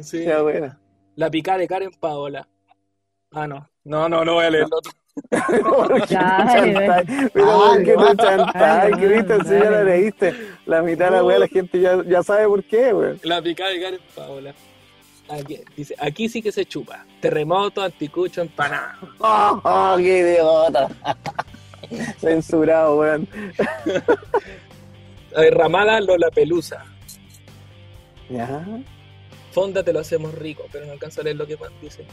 Sí. buena. La picada de Karen Paola. Ah, no. No, no, no voy a leer el otro. ¿Qué viste? Si ya la leíste. La mitad de la wea la gente ya, ya sabe por qué, wey. La picada de Karen Paola. Aquí, dice, aquí sí que se chupa. Terremoto, anticucho, empanada. ¡Oh, qué idiota! Censurado, weón. Ramada Lola Pelusa. Ya. Fonda te lo hacemos rico, pero no alcanza a leer lo que dice.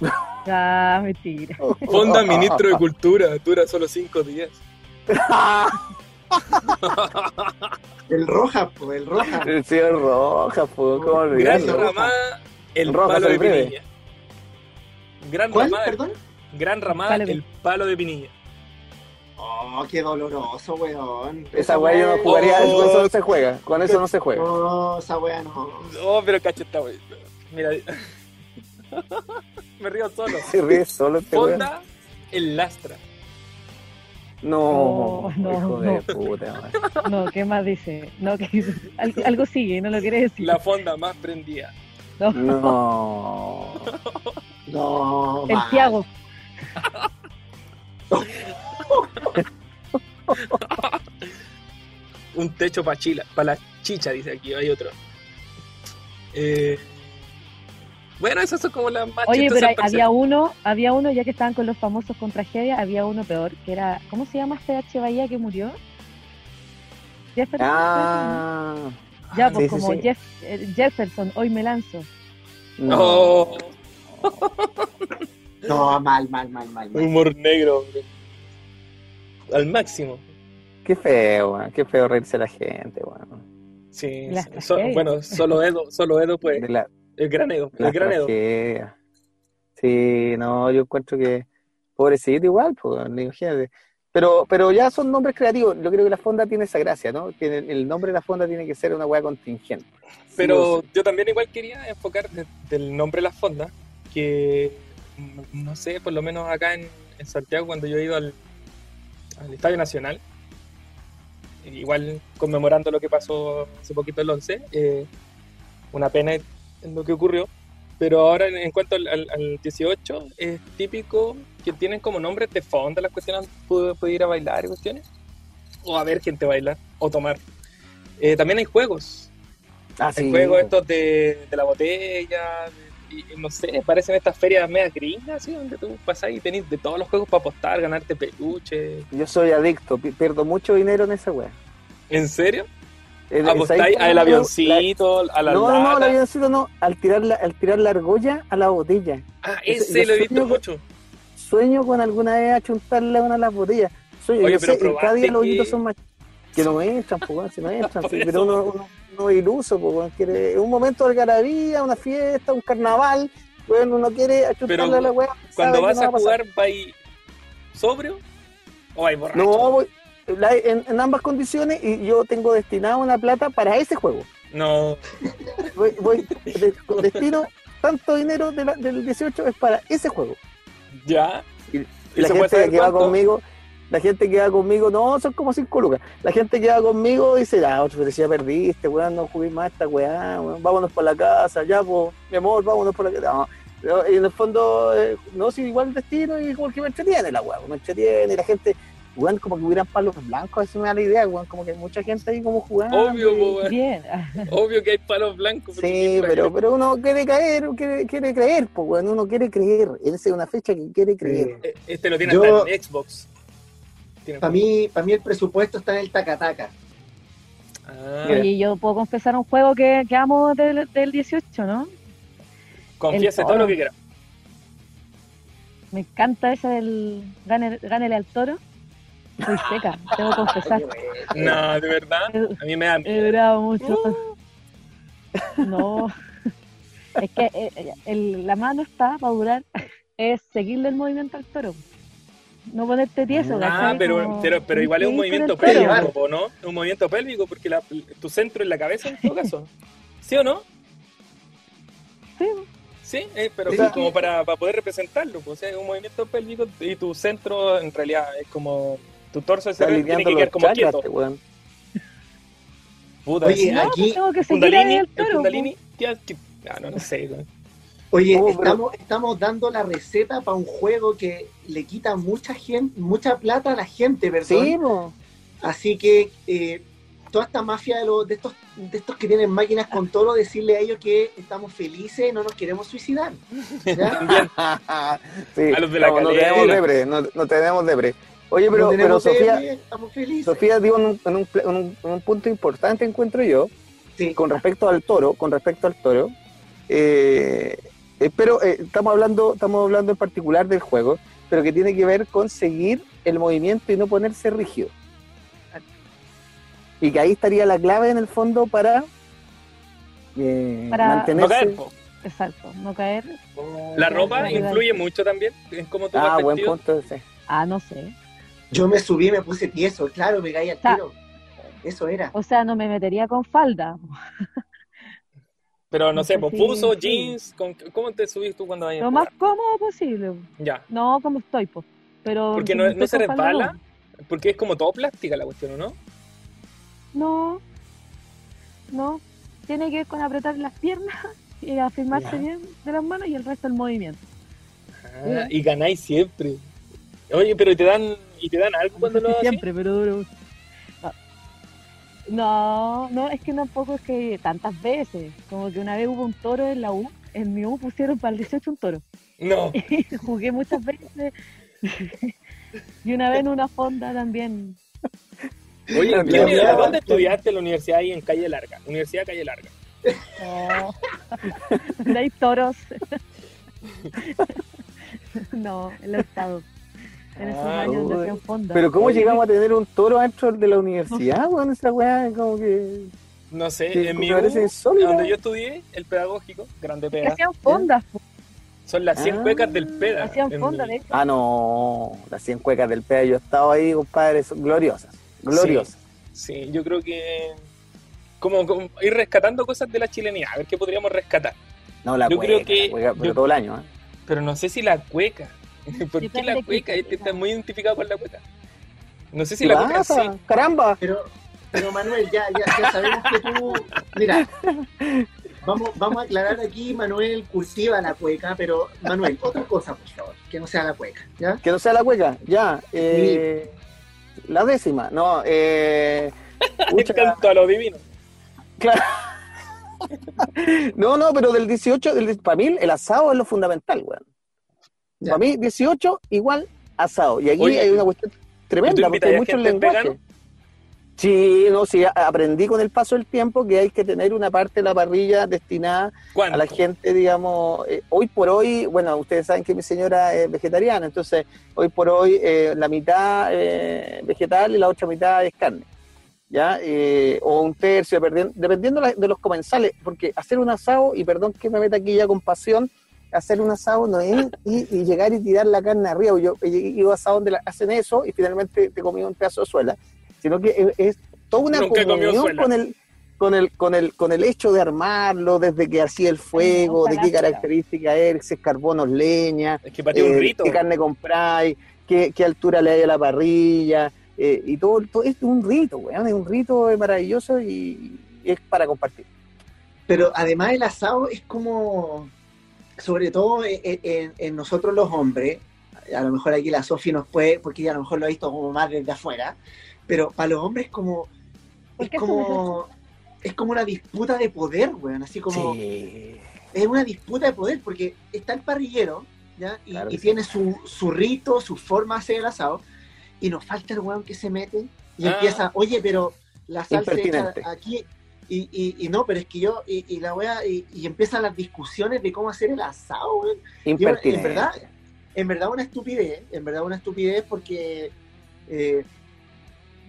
Ah, mentira. Fonda, ministro de Cultura, dura solo cinco días. el roja, pues, el roja. Sí, el roja, pues, ¿cómo Gran ramada, el palo de Pinilla. Gran ramada, perdón? Gran ramada, el palo de Pinilla. Oh, qué doloroso, weón. Esa weá yo no jugaría, con eso no se juega, con eso no se juega. No, esa weá no. No, pero cacheta, weón. Mira. Me río solo. Se ríe solo este Fonda, el lastra. No, no, hijo no. de puta, No, ¿qué más dice? No, que algo, algo, sigue, no lo quiere decir. La fonda más prendida. No. No. no el Tiago. Un techo para chila, para la chicha, dice aquí, hay otro. Eh, bueno, esas son como las más Oye, pero había uno, había uno, ya que estaban con los famosos con tragedia, había uno peor, que era, ¿cómo se llama este H. Bahía que murió? Jefferson. Ah, ya, pues como eh, Jefferson, hoy me lanzo. No. no, mal, mal, mal, mal. Humor negro. Al máximo. Qué feo, qué feo reírse la gente, bueno. Sí, bueno, solo Edo, solo Edo pues. El gran Edo, el gran Edo. Sí, no, yo encuentro que pobrecito igual, pues, imagínate. Pero, pero ya son nombres creativos. Yo creo que la fonda tiene esa gracia, ¿no? Que el, nombre de la fonda tiene que ser una hueá contingente. Pero yo también igual quería enfocar del nombre de la fonda, que no sé, por lo menos acá en, Santiago, cuando yo he ido al, al Estadio Nacional, igual conmemorando lo que pasó hace poquito el 11, eh, una pena en lo que ocurrió. Pero ahora, en, cuanto al, 18, es típico que tienen como nombres de fondo las cuestiones. Puede, ir a bailar y cuestiones. O a ver gente bailar o tomar. Eh, también hay juegos. Ah, hay juegos estos de, la botella. y, no sé, parecen estas ferias medias gringas, ¿sí? donde tú pasas y tenés de todos los juegos para apostar, ganarte peluche. Yo soy adicto, pierdo mucho dinero en esa wea. ¿En serio? ¿Apostáis al avioncito, a la No, no, no, al avioncito no, al tirar, la, al tirar la argolla a la botella. Ah, ese, lo he visto mucho. Sueño con alguna vez achuntarle a una de las botellas. Sueño, Oye, pero cada día los ojitos son más... Que no entran, pues, si no entran, pero uno, uno, uno, es iluso, pues, quiere... un momento de algarabía, una fiesta, un carnaval, bueno, uno quiere achuntarle a la weá. Cuando vas a, jugar, ¿va sobrio o hay borracho? No, voy en, ambas condiciones y yo tengo destinado una plata para ese juego. No. Voy, destino tanto dinero del 18 es para ese juego. Ya. Y, la gente que va conmigo, la gente que va conmigo, no, son como 5 lucas. La gente que va conmigo dice, ya, otro decía, perdiste, weón, no jugué más esta weá, vámonos por la casa, ya, pues, mi amor, vámonos por la casa. y en el fondo, eh, no, si igual el destino y como que me entretiene la weá, me entretiene, y la gente como que hubieran palos blancos, eso me da la idea, como que hay mucha gente ahí como jugando. Obvio, Obvio que hay palos blancos. Sí, pero, pero uno quiere caer, quiere, quiere creer, pues, uno quiere creer. Esa es una fecha que quiere creer. Eh, este lo tiene Yo, en Xbox. Para mí, para mí el presupuesto está en el tacataca. Ah. Oye, yo puedo confesar un juego que, que amo del, del 18, ¿no? Confiese todo lo que quiera. Me encanta ese del gánele al toro. Soy seca, tengo que confesar. No, de verdad. A mí me da He durado mucho. No. Es que eh, el, la mano está para durar. Es seguirle el movimiento al toro. No ponerte tieso. Ah, pero, pero, pero, igual es un movimiento pélvico, ¿no? Es un movimiento pélvico porque tu centro es la cabeza en todo caso. ¿Sí o no? Sí. Sí, eh, pero como para, para, poder representarlo, pues, es un movimiento pélvico y tu centro en realidad es como tu torso ese tiene que quedar como quieto. Puta, Oye, aquí tengo que Kundalini, el toro, ah, no, no sé. Oye, estamos, estamos dando la receta para un juego que le quita mucha gente, mucha plata a la gente, ¿verdad? Sí, Así que eh, toda esta mafia de, los, de, estos, de estos que tienen máquinas con todo, decirle a ellos que estamos felices, no nos queremos suicidar. sí, a los de la no, no, tenemos debre, no, no tenemos debre. Oye, pero, pero Sofía, Sofía digo en un, en, un, punto importante encuentro yo, con respecto al toro, con respecto al toro, eh, eh, pero eh, estamos hablando, estamos hablando en particular del juego, pero que tiene que ver con seguir el movimiento y no ponerse rígido. Y que ahí estaría la clave en el fondo para, eh, mantenerse. No caer, Exacto, no caer. La ropa influye mucho también en cómo tú Ah, buen punto ese. Ah, no sé. Yo me subí, me puse tieso, claro, me caí al tiro. Eso era. O sea, no me metería con falda. Pero no sé, pues puso jeans, ¿cómo te subís tú cuando vayas? Lo más cómodo posible. Ya. No como estoy, pues. Pero Porque no, no se resbala, porque es como todo plástica la cuestión, ¿no? No, no. Tiene que ver con apretar las piernas y afirmarse bien de las manos y el resto el movimiento. Ah, y ganáis siempre. Oye, pero te dan y te dan algo cuando lo Siempre, pero duro. No, no, es que tampoco es que tantas veces. Como que una vez hubo un toro en la U, en mi U pusieron para el 18 un toro. No. jugué muchas veces. y una vez en una fonda también. Oye, ¿dónde estudiaste en la universidad ahí en Calle Larga? Universidad Calle Larga. No. ¿Dónde hay toros? no, en el estado. En esos ah, años de fonda. Pero ¿cómo llegamos a tener un toro dentro de la universidad, weón? esa weá como que... No sé, en mi donde yo estudié, el pedagógico, grande peda. Hacían fondas, son las 100 cuecas del PEDA. Hacían fondas, de Ah, no, las 100 cuecas del PEDA. Yo he estado ahí, compadre, son gloriosas. Gloriosa. Sí, yo creo que como, ir rescatando cosas de la chilenidad, a ver qué podríamos rescatar. No, la cueca, creo que, todo el año. ¿eh? Pero no sé si la cueca. ¿Por qué la cueca? Este está muy identificado con la cueca. No sé si la cueca sí. ¡Caramba! Pero, pero Manuel, ya, ya, ya sabemos que tú. Mira, vamos, vamos a aclarar aquí, Manuel cultiva la cueca, pero Manuel, otra cosa, por favor, que no sea la cueca, ¿ya? Que no sea la cueca, ya. Eh, la décima, no, eh. Tanto a lo divino. Claro. no, no, pero del 18, del, para mí el asado es lo fundamental, weón. Para mí 18 igual asado. Y aquí hay una cuestión tremenda, porque hay mucho lenguaje. Sí, no, sí, aprendí con el paso del tiempo que hay que tener una parte de la parrilla destinada a la gente, digamos, eh, hoy por hoy, bueno, ustedes saben que mi señora es vegetariana, entonces hoy por hoy eh, la mitad eh, vegetal y la otra mitad es carne, ¿ya? o un tercio, dependiendo de los comensales, porque hacer un asado, y perdón que me meta aquí ya con pasión, hacer un asado no es y, llegar y tirar la carne arriba. Yo he ido a asado donde hacen eso y finalmente te comí un pedazo de suela sino que es, toda una comunión con el, con el, con el, con el hecho de armarlo, desde que hacía el fuego, de qué características es, si es carbono, leña, es que un eh, qué carne compráis, qué, qué altura le hay a la parrilla, eh, y todo, todo es un rito, weón, es un rito maravilloso y, es para compartir. Pero además el asado es como, sobre todo en, en, nosotros los hombres, a lo mejor aquí la Sofi nos puede, porque ella a lo mejor lo ha visto como más desde afuera, pero para los hombres como, es como, es como una disputa de poder, weón, así como... Es una disputa de poder, porque está el parrillero, ¿ya? Y, tiene su, su, rito, su forma de hacer el asado, y nos falta el weón que se mete y ah. empieza, oye, pero la salsa aquí, y, y, no, pero es que yo, y, la wea, y, empiezan las discusiones de cómo hacer el asado, weón. en verdad, en verdad una estupidez, en verdad una estupidez porque eh,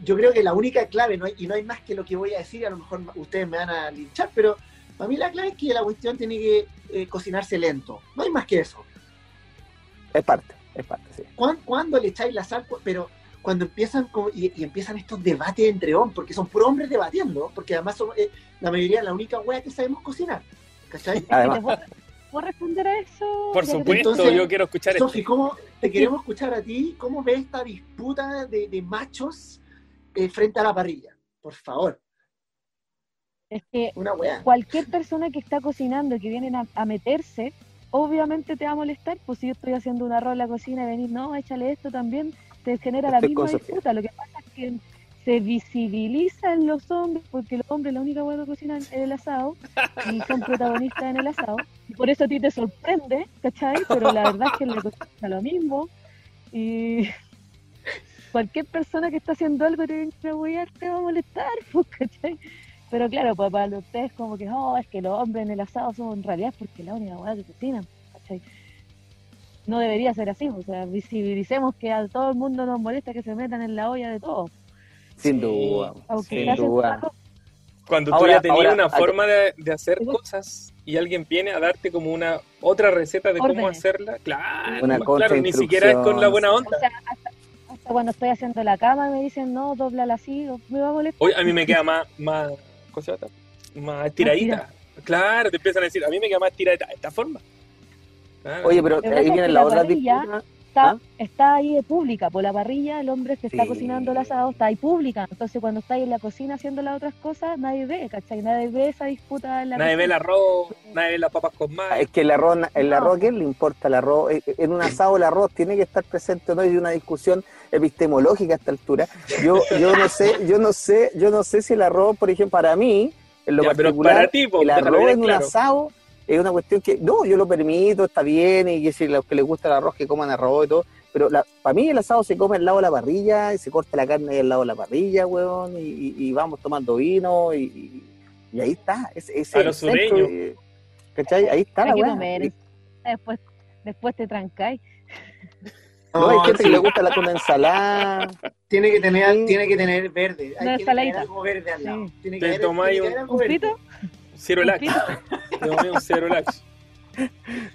yo creo que la única clave, no y no hay más que lo que voy a decir, a lo mejor ustedes me van a linchar, pero para mí la clave es que la cuestión tiene que eh, cocinarse lento. No hay más que eso. Es parte, es parte, sí. ¿Cuándo, le echáis la sal? Pero cuando empiezan y, empiezan estos debates entre hombres, porque son puros hombres debatiendo, porque además son, eh, la mayoría la única wea que sabemos cocinar. ¿Cachai? ¿Puedo responder a eso? Por supuesto, yo quiero escuchar Sofi, ¿cómo te queremos escuchar a ti? ¿Cómo ves esta disputa de, machos eh, frente a la parrilla? Por favor. Es que cualquier persona que está cocinando y que viene a, meterse, obviamente te va a molestar. Pues si yo estoy haciendo un arroz en la cocina y venís, no, échale esto también, te genera la misma disputa. Lo que pasa es que se visibiliza en los hombres, porque los hombres la única buena cocina es el asado y son protagonistas en el asado. Y por eso a ti te sorprende, ¿cachai? Pero la verdad es que en la cocina lo mismo. Y cualquier persona que está haciendo algo te, te va a molestar, pues, ¿cachai? Pero claro, para ustedes como que, oh, es que los hombres en el asado son en realidad porque la única buena que cocinan, ¿cachai? No debería ser así, o sea, visibilicemos que a todo el mundo nos molesta que se metan en la olla de todo. Sin duda, sin duda. Cuando tú ya tenías una forma de, hacer cosas y alguien viene a darte como una otra receta de cómo hacerla, claro, una claro ni siquiera es con la buena onda. hasta, cuando estoy haciendo la cama me dicen, no, doblala así, me va a molestar. Hoy a mí me queda más, más, más estiradita. Claro, te empiezan a decir, a mí me queda más estiradita de esta forma. Oye, pero ahí viene la otra disputa está, ¿Ah? está ahí de pública, por la parrilla, el hombre que está cocinando el asado está ahí pública. Entonces, cuando está ahí en la cocina haciendo las otras cosas, nadie ve, ¿cachai? Nadie ve esa disputa en la Nadie ve el arroz, nadie ve las papas con más. Es que el arroz, el arroz, ¿qué le importa el arroz? Eh, eh, en un asado el arroz tiene que estar presente, no hay una discusión epistemológica a esta altura. Yo, yo no sé, yo no sé, yo no sé si el arroz, por ejemplo, para mí, en lo particular, el arroz en un asado es una cuestión que, no, yo lo permito, está bien, y que si los que les gusta el arroz, que coman arroz y todo, pero para mí el asado se come al lado de la parrilla, y se corta la carne al lado de la parrilla, weón, y, vamos tomando vino, y, ahí está, ese, ese a los sureños. ¿Cachai? Ahí está la weón. Después, después te trancáis. No, hay gente que le gusta la con ensalada. Tiene que tener, tiene que tener verde. Hay que tener algo verde al lado. Tiene que ¿Te tomáis un, un, Cero lax. un cero lax.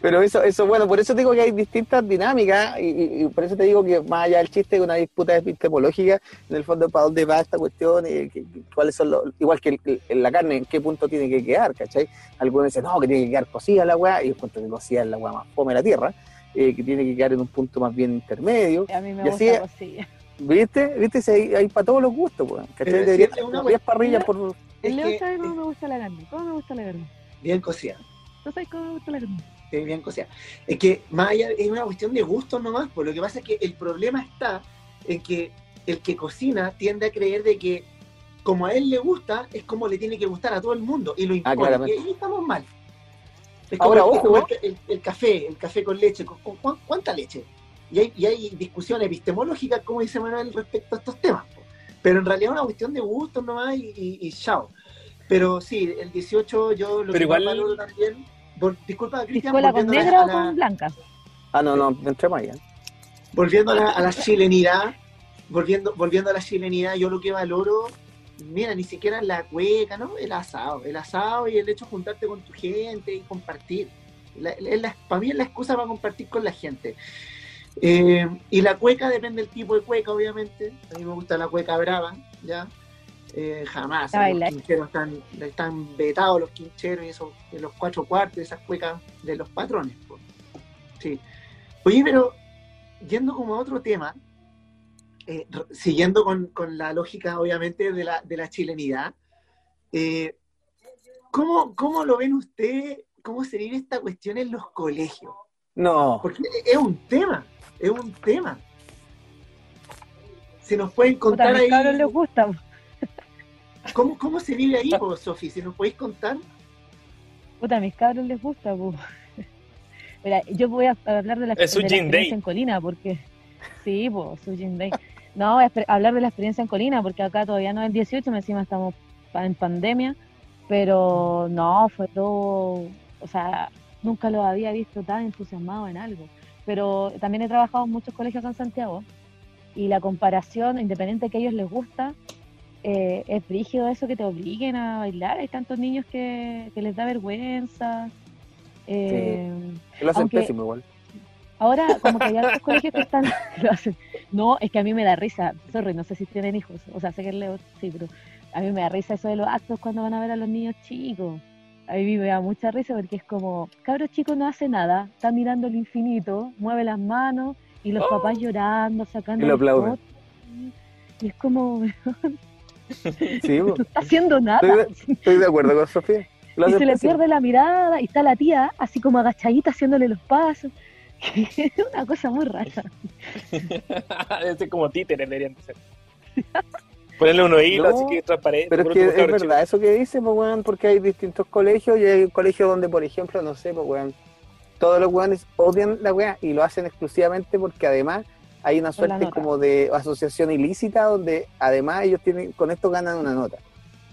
Pero eso, eso, bueno, por eso digo que hay distintas dinámicas y, por eso te digo que más allá del chiste de una disputa epistemológica, en el fondo para dónde va esta cuestión y cuáles son los, igual que la carne, en qué punto tiene que quedar, ¿cachai? Algunos dicen, no, que tiene que quedar cocida la weá, y yo encuentro que cocida es la weá más fome de la tierra, eh, que tiene que quedar en un punto más bien intermedio. A mí me gusta cocida. ¿Viste? ¿Viste? Hay, hay, para todos los gustos, pues. ¿Cachai? Debería una parrillas por el Leo sabe cómo me gusta la carne. ¿Cómo me gusta la carne? Bien cocida. ¿Tú sabes cómo me gusta la carne? Sí, bien cocida. Es que más allá es una cuestión de gustos nomás, por lo que pasa es que el problema está en que el que cocina tiende a creer de que como a él le gusta, es como le tiene que gustar a todo el mundo y lo ah, y ahí estamos mal. Es como Ahora, el, el, café, el café con leche. ¿Con, cuánta leche? Y hay, y hay discusiones epistemológicas, como dice Manuel, respecto a estos temas. Pero en realidad es una cuestión de gustos nomás y, y, chao. Pero sí, el 18 yo lo Pero igual... también. disculpa, Cristian. con negra o con blanca? Ah, no, no, entre más Volviendo a la, chilenidad, volviendo, volviendo a la chilenidad, yo lo que valoro, mira, ni siquiera la cueca, ¿no? El asado. El asado y el hecho de juntarte con tu gente y compartir. para mí es la excusa para compartir con la gente. Eh, y la cueca depende del tipo de cueca, obviamente. A mí me gusta la cueca brava, ¿ya? Eh, jamás. Los quincheros están, están vetados, los quincheros y eso, de los cuatro cuartos, esas cuecas de los patrones. Sí. Oye, pero yendo como a otro tema, eh, siguiendo con, la lógica, obviamente, de la, de la chilenidad, ¿cómo, ¿cómo lo ven ustedes? ¿Cómo se vive esta cuestión en los colegios? No. Porque es un tema es un tema. Se nos pueden contar ahí. A les gusta. ¿Cómo, ¿Cómo se vive ahí, Sofi? ¿Se nos podéis contar? Puta, a mis cabros les gusta, pues. Mira, yo voy a hablar de la, experiencia en Colina, porque. Sí, pues, su Day. No, hablar de la experiencia en Colina, porque acá todavía no es el 18, encima estamos en pandemia, pero no, fue todo. O sea, nunca lo había visto tan entusiasmado en algo pero también he trabajado en muchos colegios en Santiago y la comparación, independiente de que a ellos les gusta, eh, es rígido eso que te obliguen a bailar. Hay tantos niños que, les da vergüenza. Eh, Lo hacen pésimo igual. Ahora, como que hay otros colegios que están. Lo hacen. No, es que a mí me da risa. Sorry, no sé si tienen hijos. O sea, sé que Leo sí, pero a mí me da risa eso de los actos cuando van a ver a los niños chicos. A mí me da mucha risa porque es como, cabro chico no hace nada, está mirando el infinito, mueve las manos y los papás ¡Oh! llorando, sacando... Y lo aplauden. Y es como, sí, no está haciendo nada. Estoy de, acuerdo con Sofía. y se le pierde la mirada y está la tía así como agachadita haciéndole los pasos. es una cosa muy rara. es como títeres deberían ser. Ponerle unos hilos así que transparente. Pero es que es verdad, eso que dice, pues, porque hay distintos colegios y hay colegios donde, por ejemplo, no sé, pues, weón, todos los weones odian la weá y lo hacen exclusivamente porque además hay una suerte como de asociación ilícita donde además ellos tienen con esto ganan una nota.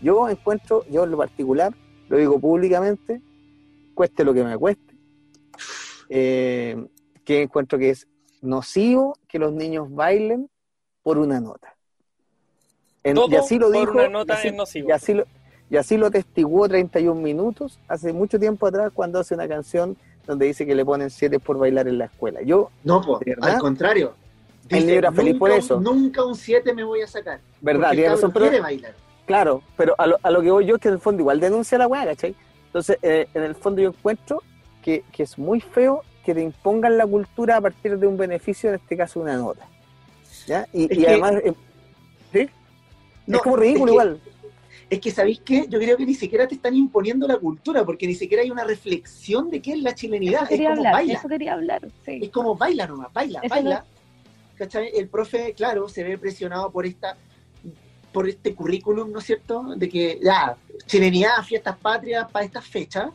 Yo encuentro, yo en lo particular, lo digo públicamente, cueste lo que me cueste, eh, que encuentro que es nocivo que los niños bailen por una nota. Y así lo dijo, una nota es nocivo. Y así lo, y así lo testiguó 31 minutos hace mucho tiempo atrás cuando hace una canción donde dice que le ponen 7 por bailar en la escuela. Yo, no, al contrario. Dice, el feliz por eso. Nunca un 7 me voy a sacar. ¿Verdad? quiere bailar. Claro, pero a lo, a lo, que voy yo es que en el fondo igual denuncia la weá, ¿cachai? Entonces, eh, en el fondo yo encuentro que, que es muy feo que te impongan la cultura a partir de un beneficio, en este caso una nota. ¿Ya? Y, además, eh, ¿sí? No, es como ridículo igual. Es que, ¿sabéis qué? Yo creo que ni siquiera te están imponiendo la cultura, porque ni siquiera hay una reflexión de qué es la chilenidad. es como hablar, baila. Eso quería hablar, sí. Es como baila nomás, baila, baila. El profe, claro, se ve presionado por esta por este currículum, ¿no es cierto? De que, ya, chilenidad, fiestas patrias para estas fechas,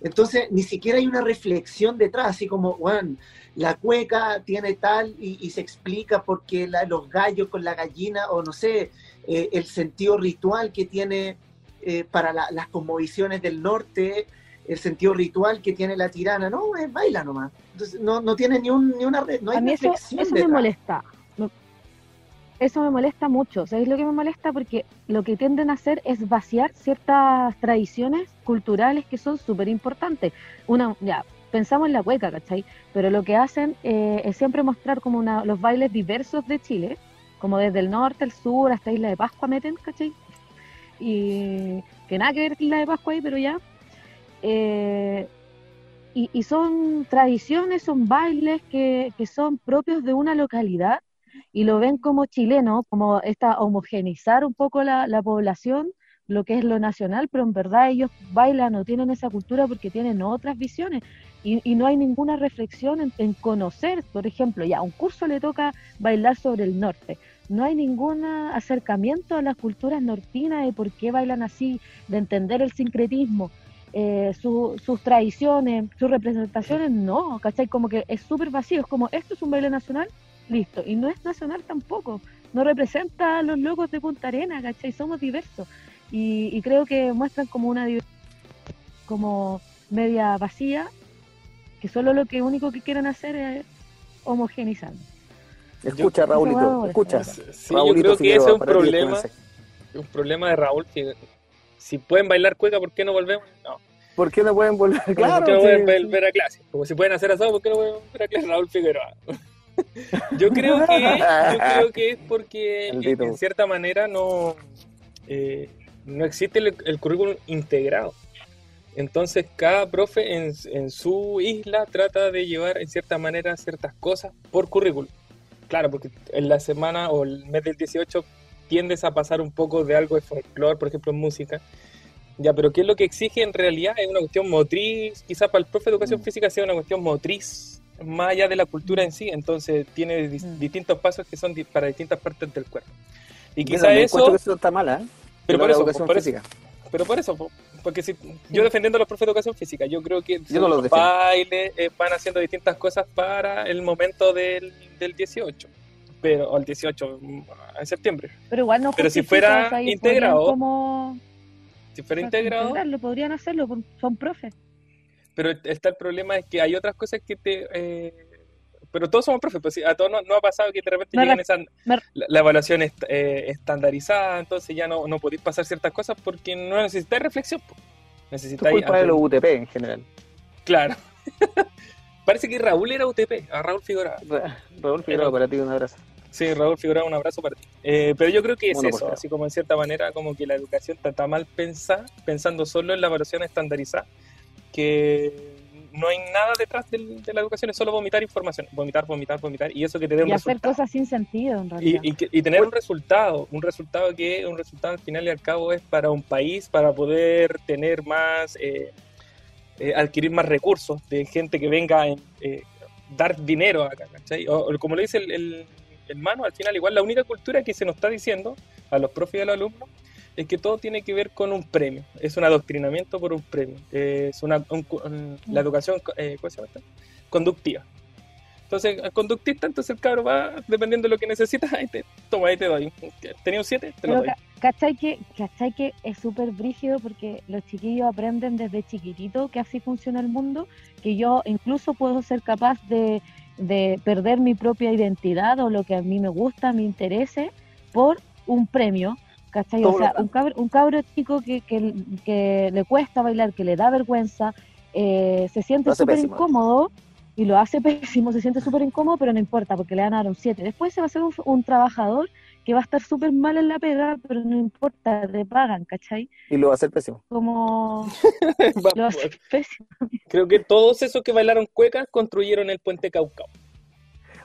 entonces, ni siquiera hay una reflexión detrás, así como, bueno, la cueca tiene tal y, se explica porque los gallos con la gallina, o no sé, eh, el sentido ritual que tiene eh, para las cosmovisiones del norte, el sentido ritual que tiene la tirana, no, es baila nomás. Entonces, no, no tiene ni, un, ni una no hay A mí eso, eso me molesta eso me molesta mucho. ¿Sabéis lo que me molesta? Porque lo que tienden a hacer es vaciar ciertas tradiciones culturales que son súper importantes. Una, ya, pensamos en la cueca, ¿cachai? Pero lo que hacen eh, es siempre mostrar como una, los bailes diversos de Chile, como desde el norte, el sur, hasta Isla de Pascua meten, ¿cachai? Y que nada que ver Isla de Pascua ahí, pero ya. Eh, y, y, son tradiciones, son bailes que, que son propios de una localidad y lo ven como chileno, como esta homogenizar un poco la, población, lo que es lo nacional, pero en verdad ellos bailan o tienen esa cultura porque tienen otras visiones y, no hay ninguna reflexión en, conocer, por ejemplo, ya un curso le toca bailar sobre el norte, no hay ningún acercamiento a las culturas nortinas de por qué bailan así, de entender el sincretismo. Eh, sus tradiciones, sus representaciones, no, ¿cachai? Como que es súper vacío, es como, esto es un baile nacional, listo. Y no es nacional tampoco, no representa a los locos de Punta Arena, ¿cachai? Somos diversos. Y, creo que muestran como una como media vacía, que solo lo que único que quieren hacer es homogenizar. Escucha, Raúlito, escucha. Sí, yo creo que ese es un problema, un problema de Raúl, que si pueden bailar cueca, ¿por qué no volvemos? No. ¿Por qué no pueden volver? Claro, ¿Por qué no pueden volver a clase? Como si pueden hacer asado, ¿por qué no pueden volver a clase? Raúl Figueroa. Yo creo que, yo creo que es porque en cierta manera no, eh, no existe el, currículum integrado. Entonces cada profe en, en, su isla trata de llevar en cierta manera ciertas cosas por currículum. Claro, porque en la semana o el mes del 18 tiendes a pasar un poco de algo de folclore, por ejemplo, en música. Ya, pero ¿qué es lo que exige en realidad? Es una cuestión motriz, quizá para el profe de educación mm. física sea una cuestión motriz más allá de la cultura en sí, entonces tiene mm. distintos pasos que son para distintas partes del cuerpo. Y quizá eso... Que eso está mala, ¿eh? Pero por eso, por física. pero por eso, porque si yo defendiendo a los profes de educación física, yo creo que los bailes eh, van haciendo distintas cosas para el momento del, del 18 pero o el 18 mm, en septiembre. Pero igual no Pero si fuera integrado, si fuera integrado, lo podrían hacerlo, son profes. Pero está el problema es que hay otras cosas que te... Eh, pero todos somos profes, pues a todos no, ha pasado que de repente llegan esa, la, evaluación eh, estandarizada, entonces ya no, no podéis pasar ciertas cosas porque no necesitáis reflexión. Pues. Necesitáis... Es culpa de los UTP en general. Claro. Parece que Raúl era UTP, a Raúl Figueroa. Raúl Figueroa, para ti un abrazo. Sí, Raúl Figura, un abrazo para ti. Eh, pero yo creo que es eso, así como en cierta manera, como que la educación está mal pensada, pensando solo en la evaluación estandarizada, que no hay nada detrás de, la educación, es solo vomitar información, vomitar, vomitar, vomitar, y eso que te dé un y hacer cosas sin sentido, en realidad. Y, tener un resultado, un resultado que un resultado al final y al cabo es para un país, para poder tener más, eh, eh, adquirir más recursos de gente que venga a eh, dar dinero acá, ¿cachai? O, como lo dice el, el, hermano, al final igual la única cultura que se nos está diciendo a los profes y a los alumnos es que todo tiene que ver con un premio, es un adoctrinamiento por un premio, es una, la educación eh, ¿cómo se llama conductiva. Entonces, conductista, entonces el cabro va, dependiendo de lo que necesitas, ahí te, toma, ahí te doy. Tenía un 7, te lo doy. ¿cachai que, ¿Cachai que es súper brígido porque los chiquillos aprenden desde chiquitito que así funciona el mundo? Que yo incluso puedo ser capaz de, de perder mi propia identidad o lo que a mí me gusta, me interese, por un premio ¿cachai? O sea, un cabro, un cabro chico que, que, le cuesta bailar, que le da vergüenza, eh, se siente súper incómodo y lo hace pésimo, se siente súper incómodo, pero no importa porque le van a dar un 7. Después se va a ser un, trabajador que va a estar súper mal en la pega, pero no importa, le pagan, ¿cachai? Y lo va a hacer pésimo. Como... lo va a hacer pésimo. Creo que todos esos que bailaron cuecas construyeron el puente Caucao.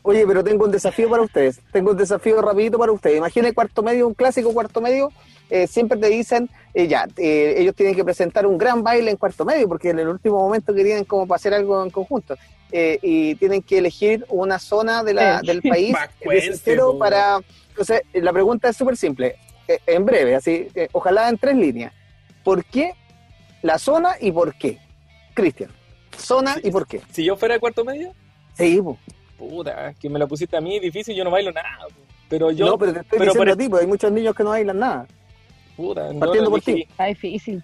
Oye, pero tengo un desafío para ustedes. Tengo un desafío rapidito para ustedes. Imaginen cuarto medio, un clásico cuarto medio. Eh, siempre te dicen, eh, ya, eh, ellos tienen que presentar un gran baile en cuarto medio, porque en el último momento querían como para hacer algo en conjunto. y tienen que elegir una zona de la, del país entero para... Entonces, la pregunta es súper simple, en breve, así, ojalá en tres líneas. ¿Por qué la zona y por qué? Cristian, zona y por qué. Si yo fuera de cuarto medio. Sí, puta, que me lo pusiste a mí difícil, yo no bailo nada. Pero yo. No, pero te estoy diciendo a ti, porque hay muchos niños que no bailan nada. Puta, Partiendo por ti. Está difícil.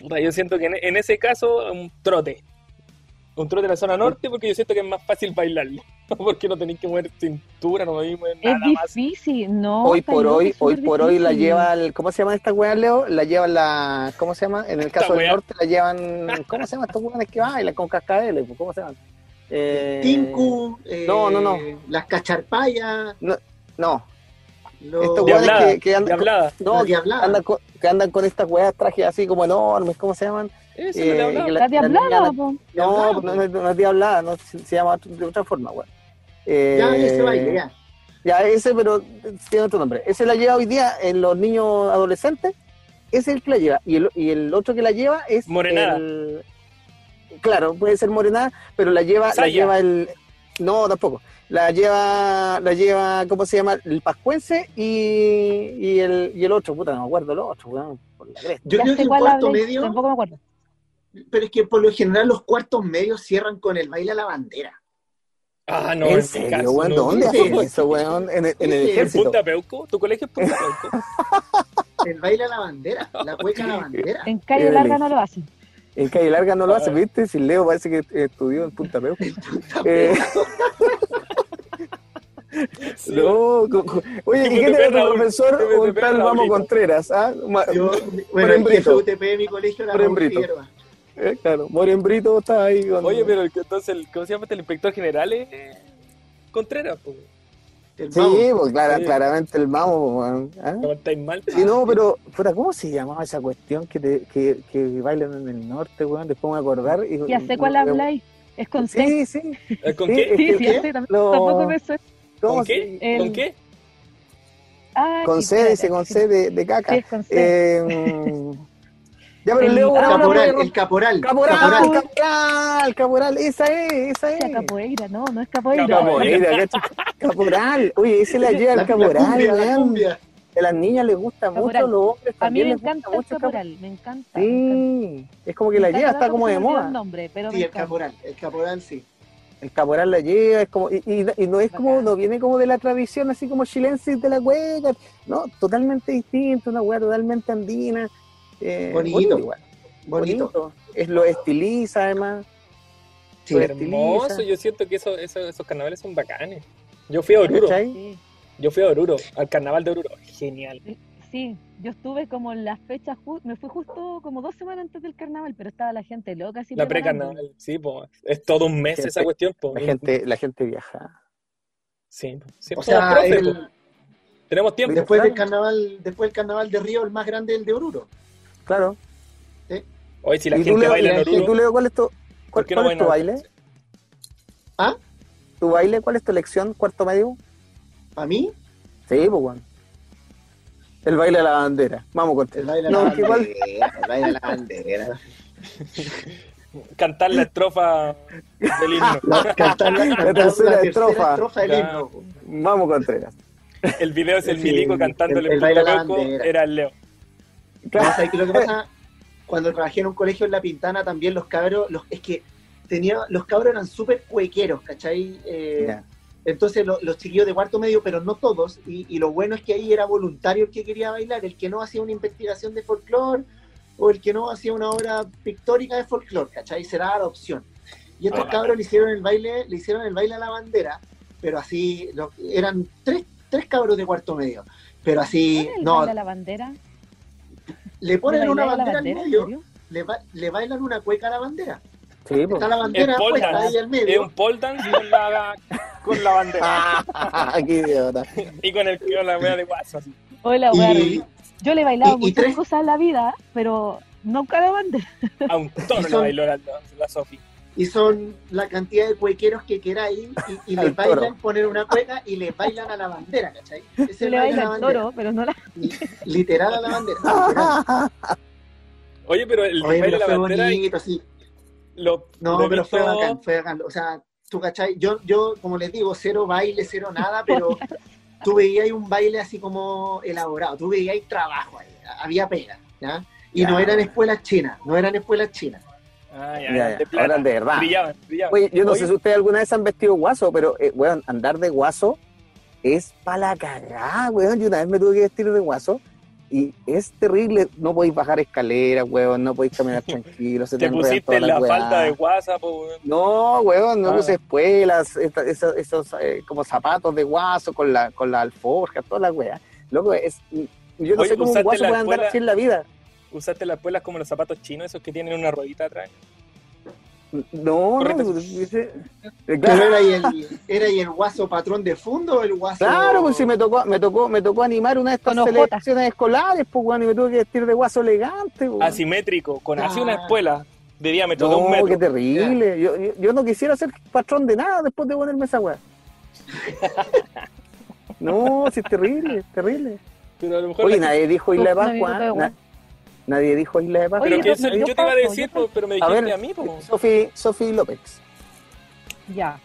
Puta, yo siento que en, ese caso, un trote. Un trote en la zona norte, porque yo siento que es más fácil bailarlo. porque no tenéis que mover cintura, no tenéis que nada Es difícil, no. Hoy por hoy, hoy por hoy la lleva, el, ¿cómo se llama esta weá, Leo? La lleva la, ¿cómo se llama? En el caso del norte la llevan, ¿cómo se llama estos weones que bailan con cascabeles? ¿Cómo se llaman? Eh, Tinku, no, no, no. Eh, las cacharpayas. No. no. Estos que, que, andan, con, no, que, andan con, que andan con estas weas trajes así como enormes, ¿cómo se llaman? Eso, eh, la, la, diablada, no, no, no, no, es diablada, no, se, llama de otra forma, weón. Eh, ya, ese baile, ya. Ya, ese, pero tiene otro nombre. Ese la lleva hoy día en los niños adolescentes. Ese es el que la lleva. Y el, y el otro que la lleva es. Morenada. El, claro, puede ser morena, pero la lleva, la lleva el. No, tampoco. La lleva, la lleva, ¿cómo se llama? El pascuense y, y, el, y el otro, puta, no me acuerdo el otro, por la Yo creo que el cuarto medio. Tampoco me acuerdo. Pero es que por lo general los cuartos medios cierran con el baile a la bandera. Ah, no, ¿En serio, weón? ¿Dónde hacen eso, weón? En el, en el ejército. ¿En Punta Peuco? ¿Tu colegio es Punta Peuco? el baile a la bandera, la cueca a la bandera. En Calle Larga no lo hacen. En Calle Larga no lo hace, ¿viste? Si Leo parece que estudió en Punta Peu. Eh, no, oye, ¿y qué te el profesor un tal Vamos Contreras? ¿ah? Yo, bueno, en UTP mi colegio era eh, claro, Morembrito está ahí. Oye, pero entonces, el, ¿cómo se llama? El inspector general es Contreras, pues sí, pues claramente el mamo. ¿eh? mal. Sí, no, pero, ¿cómo se llamaba esa cuestión que, te, que, que bailan en el norte, weón? Después me acordar. Y, ya sé cuál habláis. Es con C. Sí, sí. ¿Es con qué? Sí, sí, sí, tampoco me suena. ¿Con qué? ¿Con qué? Ah, con C, dice con C de, de caca. Sí, con C. Eh, ya, pero el, Leo, caporal, el caporal. Caporal, caporal, caporal, esa es, esa es. capoeira, no, no es capoeira. capoeira, caporal. Oye, ese la lleva el caporal, A las niñas les gusta mucho, los hombres también. A mí me encanta el caporal, me encanta. Sí, es como que la lleva, está como de moda. Nombre, pero sí, el caporal, el caporal sí. El caporal la lleva, es como, y, y, no es como, no viene como de la tradición así como chilense de la hueca, no, totalmente distinto, una hueá totalmente andina eh, bonito, igual. Bonito. Es lo estiliza además. Sí, hermoso, yo siento que eso, esos carnavales son bacanes. Yo fui a Oruro. Yo fui a Oruro, al carnaval de Oruro. Genial. Sí, yo estuve como en las fechas, me fui justo como dos semanas antes del carnaval, pero estaba la gente loca. Así la pre-carnaval, sí, es todo un mes esa cuestión. La, gente, la gente viaja. Sí, o sea, tenemos tiempo. Después del carnaval, después del carnaval de Río, el más grande es el de Oruro. Claro. Hoy si la gente baila en Oruro. ¿Y tú, Leo, cuál es tu, cuál, es tu baile? ¿Ah? ¿Tu baile? ¿Cuál es tu elección? ¿Cuarto medio? ¿A mí? Sí, pues bueno. El baile de la bandera. Vamos con El baile de la bandera. El baile de la bandera. cantar la estrofa del himno. cantar la, tercera, estrofa. del himno. Vamos, Contreras. El video es el milico cantando el, el, el era el Leo. Claro. lo que pasa, cuando trabajé en un colegio en La Pintana, también los cabros, los, es que tenía, los cabros eran súper cuequeros, ¿cachai? Eh, entonces los chiquillos de cuarto medio, pero no todos, y, y, lo bueno es que ahí era voluntario el que quería bailar, el que no hacía una investigación de folclore, o el que no hacía una obra pictórica de folclore, ¿cachai? Será la opción. Y estos cabros le hicieron el baile, le hicieron el baile a la bandera, pero así, eran tres, tres cabros de cuarto medio, pero así, el no. Baile a la bandera? Le ponen una bandera, al medio, le, le bailan una cueca a la bandera. Sí, Está pues. la bandera puesta ahí al medio. Es un pole dance con la, con la bandera. Qué idiota. y con, el, con la wea de guaso así. Hola, wea. Yo le he bailado muchas cosas en la vida, pero nunca la bandera. A un tono le bailó la, la Sofi. Y son la cantidad de cuequeros que queráis y, y le bailan poner una cueca y le bailan a la bandera, ¿cachai? Se le baila al toro, pero no la... Literal a la bandera. Oye, pero el Oye, baile a la bandera... Bonito, sí. Lo, no, pero fue bacán, fue bacán. O sea, tú, ¿cachai? Yo, yo, como les digo, cero baile, cero nada, pero tú veías un baile así como elaborado, tú veías trabajo ahí, había pena, ¿ya? Y no eran escuelas chinas, no eran escuelas chinas. Ah, ya, ya, de, de verdad. Brillaban, brillaban. Oye, yo no sé si ustedes alguna vez han vestido guaso, pero, eh, weón, andar de guaso es para la cagada, weón. Yo una vez me tuve que vestir de guaso y es terrible. No podéis bajar escaleras, weón, no podéis caminar tranquilo. Se te, te pusiste la, falta de guasa, weón. No, weón, no ah. puse espuelas, esos, esos eh, como zapatos de guaso con la, con la alforja, toda la weá. Loco, es, yo no sé cómo un guaso puede andar así en la vida usaste las puelas como los zapatos chinos, esos que tienen una ruedita atrás. No, no, era, y el, era y el guaso patrón de fondo o el guaso. Claro, pues sí me tocó, me tocó, me tocó animar una de estas selecciones escolares, pues bueno, y me tuve que vestir de guaso elegante, pues. Asimétrico, con así una espuela de diámetro de un metro. qué terrible. Yo, yo, no quisiera ser patrón de nada después de ponerme esa weá. no, sí es terrible, es terrible. Pero a lo mejor Oye, nadie dijo Isla de Pascua. Nadie dijo Isla de Pascua. Pero eso, yo te iba a decir, pero me dijiste a, mí. Sofi López. Ya.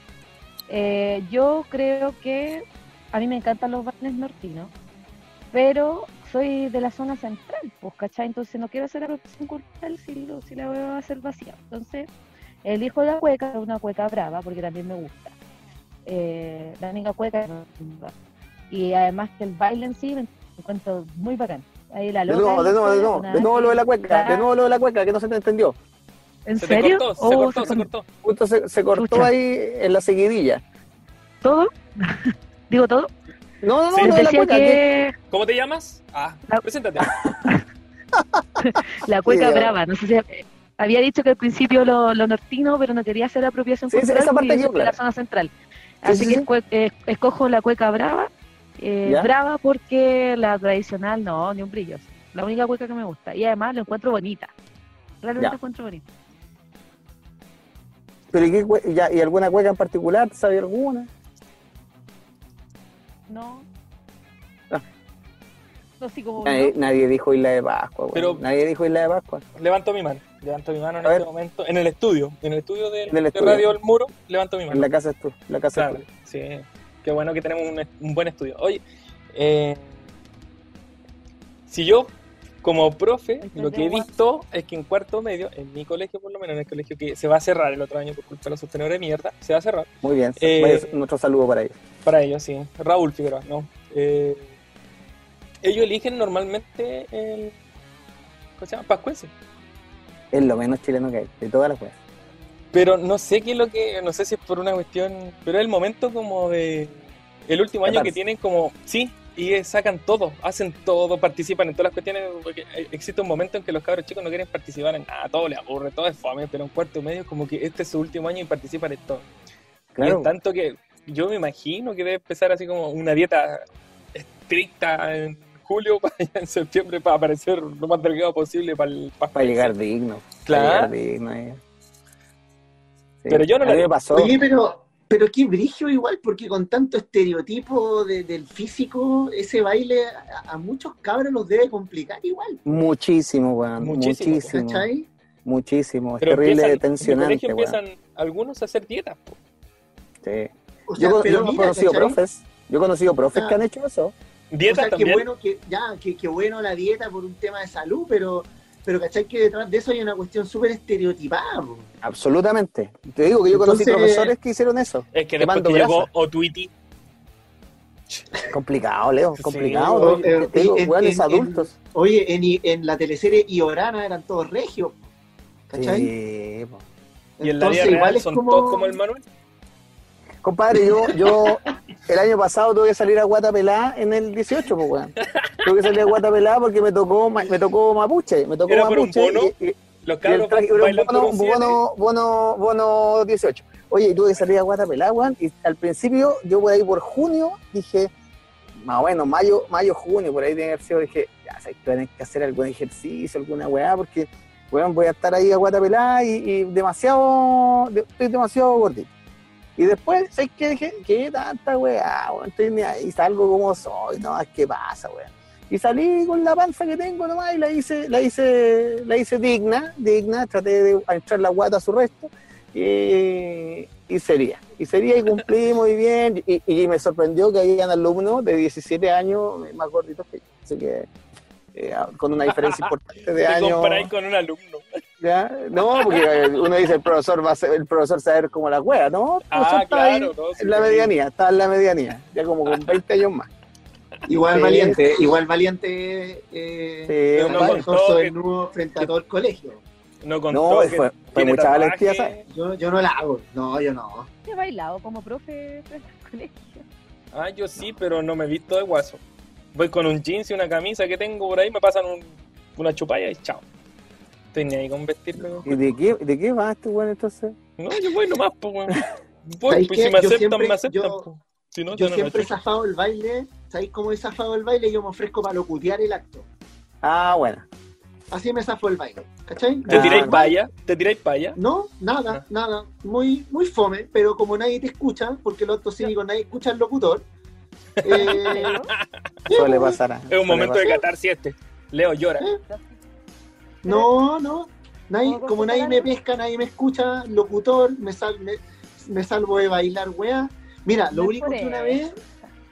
Eh, yo creo que a mí me encantan los bailes nortinos, pero soy de la zona central, pues, ¿cachai? Entonces no quiero hacer apropiación cultural si, si la voy a hacer vacía. Entonces, elijo la cueca, una cueca brava, porque también me gusta. Eh, la única cueca y además que el baile en sí me encuentro muy bacán. Ahí la de nuevo, de nuevo, de nuevo, de nuevo lo de la cueca, de nuevo lo de la cueca, que no se te entendió. ¿En serio? Cortó, se, oh, cortó, se, cortó, Justo se, se cortó ahí en la seguidilla. ¿Todo? ¿Digo todo? No, no, no, no la cueca. Que... ¿Cómo te llamas? Ah, preséntate. la cueca brava, no sé si había dicho que al principio lo, lo nortino, pero no quería hacer apropiación cultural esa parte de la zona central. Así que eh, escojo la cueca brava eh, brava porque la tradicional no, ni un brillo. La única cueca que me gusta. Y además la encuentro bonita. Realmente la encuentro bonita. ¿Pero y, qué, ya, ¿y alguna cueca en particular? ¿Sabe alguna? No. Ah. nadie, dijo Isla de Pascua, Pero nadie dijo Isla de Pascua. Levanto mi mano, levanto mi mano en este momento, en el estudio, en el estudio de, Radio El Muro, levanto mi mano. En la casa es tú, la casa es tú. Sí, qué bueno que tenemos un, buen estudio. Oye, eh, si yo como profe, lo que he visto es que en cuarto medio, en mi colegio por lo menos, en el colegio que se va a cerrar el otro año por culpa de los sostenedores de mierda, se va a cerrar. Muy bien, eh, nuestro saludo para ellos. Para ellos, sí. Raúl Figueroa, ¿no? Eh, ellos eligen normalmente el... ¿Cómo se llama? Pascuense. Es lo menos chileno que hay, de todas las cosas. Pero no sé qué es lo que, no sé si es por una cuestión, pero es el momento como de, el último año que tienen como, sí, y sacan todo, hacen todo, participan en todas las cuestiones, porque existe un momento en que los cabros chicos no quieren participar en nada, todo les aburre, todo es fome, pero un cuarto medio como que este es su último año y participan en todo. Claro. Y es tanto que yo me imagino que debe empezar así como una dieta estricta en julio para en septiembre para aparecer lo más delgado posible para, para, llegar digno. Claro. Eh. Pero yo no le pasó. Oye, pero, pero qué brillo igual, porque con tanto estereotipo del físico, ese baile a, muchos cabros los debe complicar igual. Muchísimo, weón. Muchísimo. Muchísimo. Muchísimo. Es terrible tensionante. En empiezan algunos a hacer dietas. Sí. yo, he conocido profes. Yo he conocido profes que han hecho eso. Dieta también. Qué bueno que, ya, que, bueno la dieta por un tema de salud, pero, pero ¿cachai? Que detrás de eso hay una cuestión súper estereotipada. Absolutamente. Te digo que yo conocí profesores que hicieron eso. Es que después que llegó Otwiti. Complicado, Leo, complicado. te digo, en, adultos. oye, en, en la teleserie Iorana eran todos regios. ¿Cachai? Sí, y en la vida real son todos como el Manuel. Compadre, yo, yo el año pasado tuve que salir a Guatapelá en el 18, pues, weón. Tuve que salir a Guatapelá porque me tocó, me tocó Mapuche, me tocó Mapuche. Un bono? Y, Los cabros bono, bono, bono, bono 18. Oye, tuve que salir a Guatapelá, weón, y al principio, yo por ahí por junio, dije, más o menos, mayo, mayo, junio, por ahí tiene que sido, dije, ya, sabes, tienes que hacer algún ejercicio, alguna weá, porque, weón, voy a estar ahí a Guatapelá y, y demasiado, estoy demasiado gordito. Y después, ¿sabes qué? Dije, ¿qué tanta weá? Ahí, salgo como soy, no, ¿qué pasa, weón? Y salí con la panza que tengo nomás y la hice, la hice, la hice digna, digna, traté de echar la guata a su resto y, y sería. Y sería y cumplí muy bien. Y, y me sorprendió que habían alumnos de 17 años más gorditos que yo. Así que eh, con una diferencia importante de años. con un alumno. No, porque uno dice el profesor va a ser, el profesor saber como la wea, ¿no? Ah, claro, en la medianía, está en la medianía, ya como con 20 años más. Igual valiente, igual valiente eh, sí, no nudo frente a todo el colegio. No, no fue, fue mucha valentía, Yo, yo no la hago, no, yo no. ¿He bailado como profe frente al colegio? Ah, yo sí, pero no me he visto de guaso. Voy con un jeans y una camisa que tengo por ahí, me pasan un, una chupalla y chao. Estoy ni ahí con vestirme. ¿Y de qué, de qué vas tú, weón, entonces? No, yo voy nomás, pues, weón. Voy, pues si me aceptan, me aceptan. Yo, Si no, yo, siempre he zafado el baile. ¿Sabéis cómo he zafado el baile? Yo me ofrezco para locutear el acto. Ah, bueno. Así me zafó el baile. ¿Cachai? ¿Te tiráis ah, paya? ¿Te tiráis paya? No, nada, ah. nada. Muy, muy fome, pero como nadie te escucha, porque los otros cívicos nadie escucha al locutor, eh, Suele pasar. Es un momento de catarsis este. Leo llora. ¿Eh? No, no. Nadie, como nadie me pesca, nadie me escucha, locutor, me, me, salvo de bailar, weá. Mira, lo único que una vez,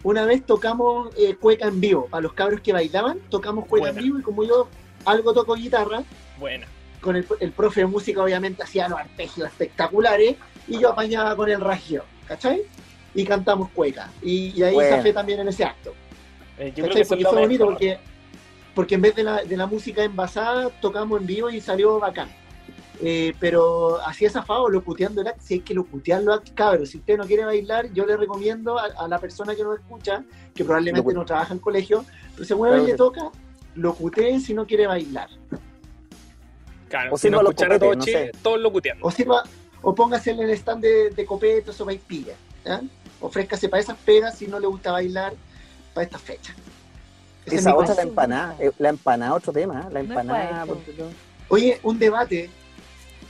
una vez tocamos eh, cueca en vivo. Para los cabros que bailaban, tocamos cueca en vivo y como yo algo toco guitarra, Buena. con el, el profe de música obviamente hacía los arpegios espectaculares y yo apañaba con el ragio, ¿cachai? y cantamos cueca. Y, ahí se fe también en ese acto. Eh, yo creo que porque fue bonito porque, porque en vez de la, de la música envasada, tocamos en vivo y salió bacán. Eh, pero así es afado, locuteando el acto, si hay que locutearlo, cabros, si usted no quiere bailar, yo le recomiendo a, la persona que nos escucha, que probablemente no trabaja en colegio, pero se mueve y le toca, locutee si no quiere bailar. Claro, o si no escuchara todo, no todos locuteando. O, sirva, o póngase en el stand de, de copetos o vaipilla. ¿ya? ofrézcase para esas pegas si no le gusta bailar para esta fecha. Esa otra la empanada, eh, la empanada otro tema, ¿eh? la empanada. Oye, un debate.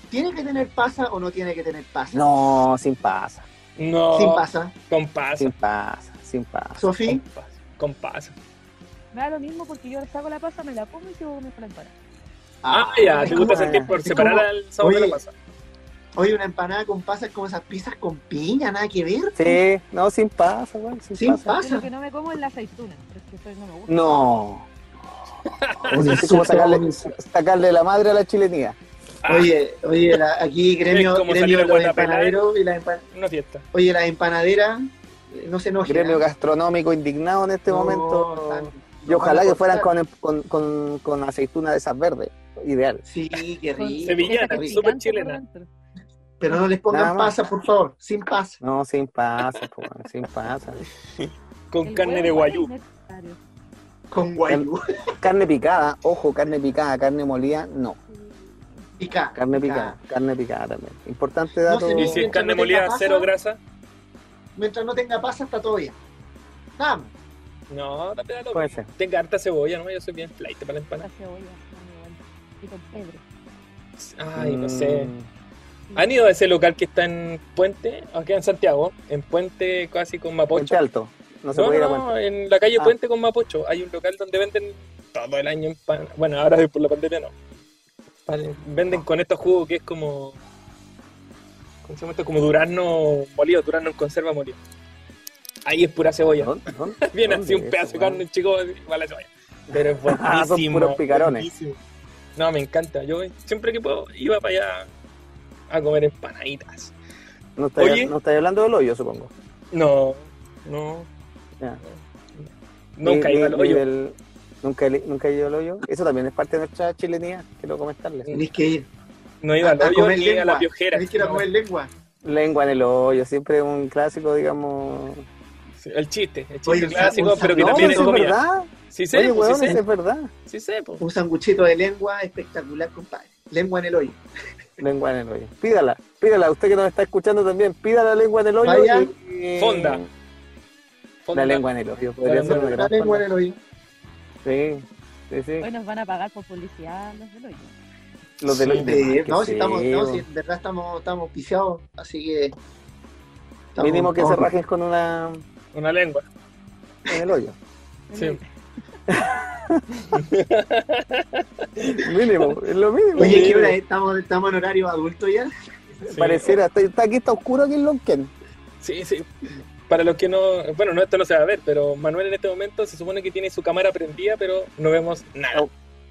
¿Tiene que tener pasa o no tiene que tener pasa? No, sin pasa. No. Sin pasa. Con pasa. Sin pasa, sin pasa. Sofía. Con pasa. Me da lo mismo porque yo saco la pasa, me la pongo y sigo me la empanada. Ah, ya, te gusta sentir por separar el sabor de la pasa. Oye, una empanada con pasas como esas pizzas con piña, nada que ver. Sí, no, sin pasa, güey. Sin, sin pasa. Lo que no me como es la aceituna, es que no me gusta. No. es como sacarle, sacarle, la madre a la chilenía. Ah. Oye, oye, aquí gremio, gremio de los empanaderos y la Una fiesta. Oye, la empanadera, eh, no se enojen. Gremio gastronómico indignado en este momento. y ojalá que fueran con, con, con, con, aceituna de esas verdes, ideal. Sí, qué rico. Sevillana, súper chilena. Pero no les pongan pasa, por favor, sin pasa. No, sin pasa, sin pasa. Con carne de guayú. Con guayú. Carne picada, ojo, carne picada, carne molida, no. Picada. Carne picada, carne picada también. Importante dato. ¿Y si es carne molida, cero grasa? mientras no tenga pasa, está todo bien. Nada más. No, no te da Puede ser. Tenga harta cebolla, ¿no? Yo soy bien flight para la empanada. cebolla, y con Pedro. Ay, no sé. Mm. ¿Han ido a ese local que está en Puente? Aquí en Santiago, en Puente casi con Mapocho. Puente Alto. No se puede ir a Puente. en la calle ah. Puente con Mapocho. Hay un local donde venden todo el año empanada. Bueno, ahora por la pandemia no. Venden con estos jugos que es como. ¿Cómo se llama esto? Como durazno molido, durazno en conserva molido. Ahí es pura cebolla. Viene así un pedazo de carne chico, igual la cebolla. Pero es buenísimo. Ah, son puros picarones. No, me encanta. Yo siempre que puedo iba para allá a comer empanaditas. No estáis no hablando del hoyo, supongo. No, no. Nunca iba al hoyo. nunca, nunca he ido al hoyo. Eso también es parte de nuestra chilenía, quiero comentarles. Tenéis que ir. No iba al hoyo ni a la piojera. Tenéis que ir a comer lengua. Lengua en el hoyo, siempre un clásico, digamos. el chiste, el chiste clásico, pero que también es comida. verdad. Sí sé, Oye, pues, sí es verdad. Sí sé, Un sanguchito de lengua espectacular, compadre. Lengua en el hoyo. Lengua en el hoyo. Pídala, pídala. Usted que nos está escuchando también, pida la lengua en el hoyo. Y, Fonda. La lengua en el hoyo. Podría ser una la lengua en el hoyo. Sí, sí, sí. Hoy nos van a pagar por publicidad los del hoyo. Los del hoyo. no, si estamos, no, si en verdad estamos, estamos piciados, así que. Mínimo que se rajen con una. Una lengua. En el hoyo. Sí. mínimo, es lo mínimo. Oye, ¿qué hora ¿Estamos, estamos en horario adulto ya? Pareciera, está, aquí está oscuro aquí en Lonken. Sí, sí. Para los que no, bueno, no, esto no se va a ver, pero Manuel en este momento se supone que tiene su cámara prendida, pero no vemos nada.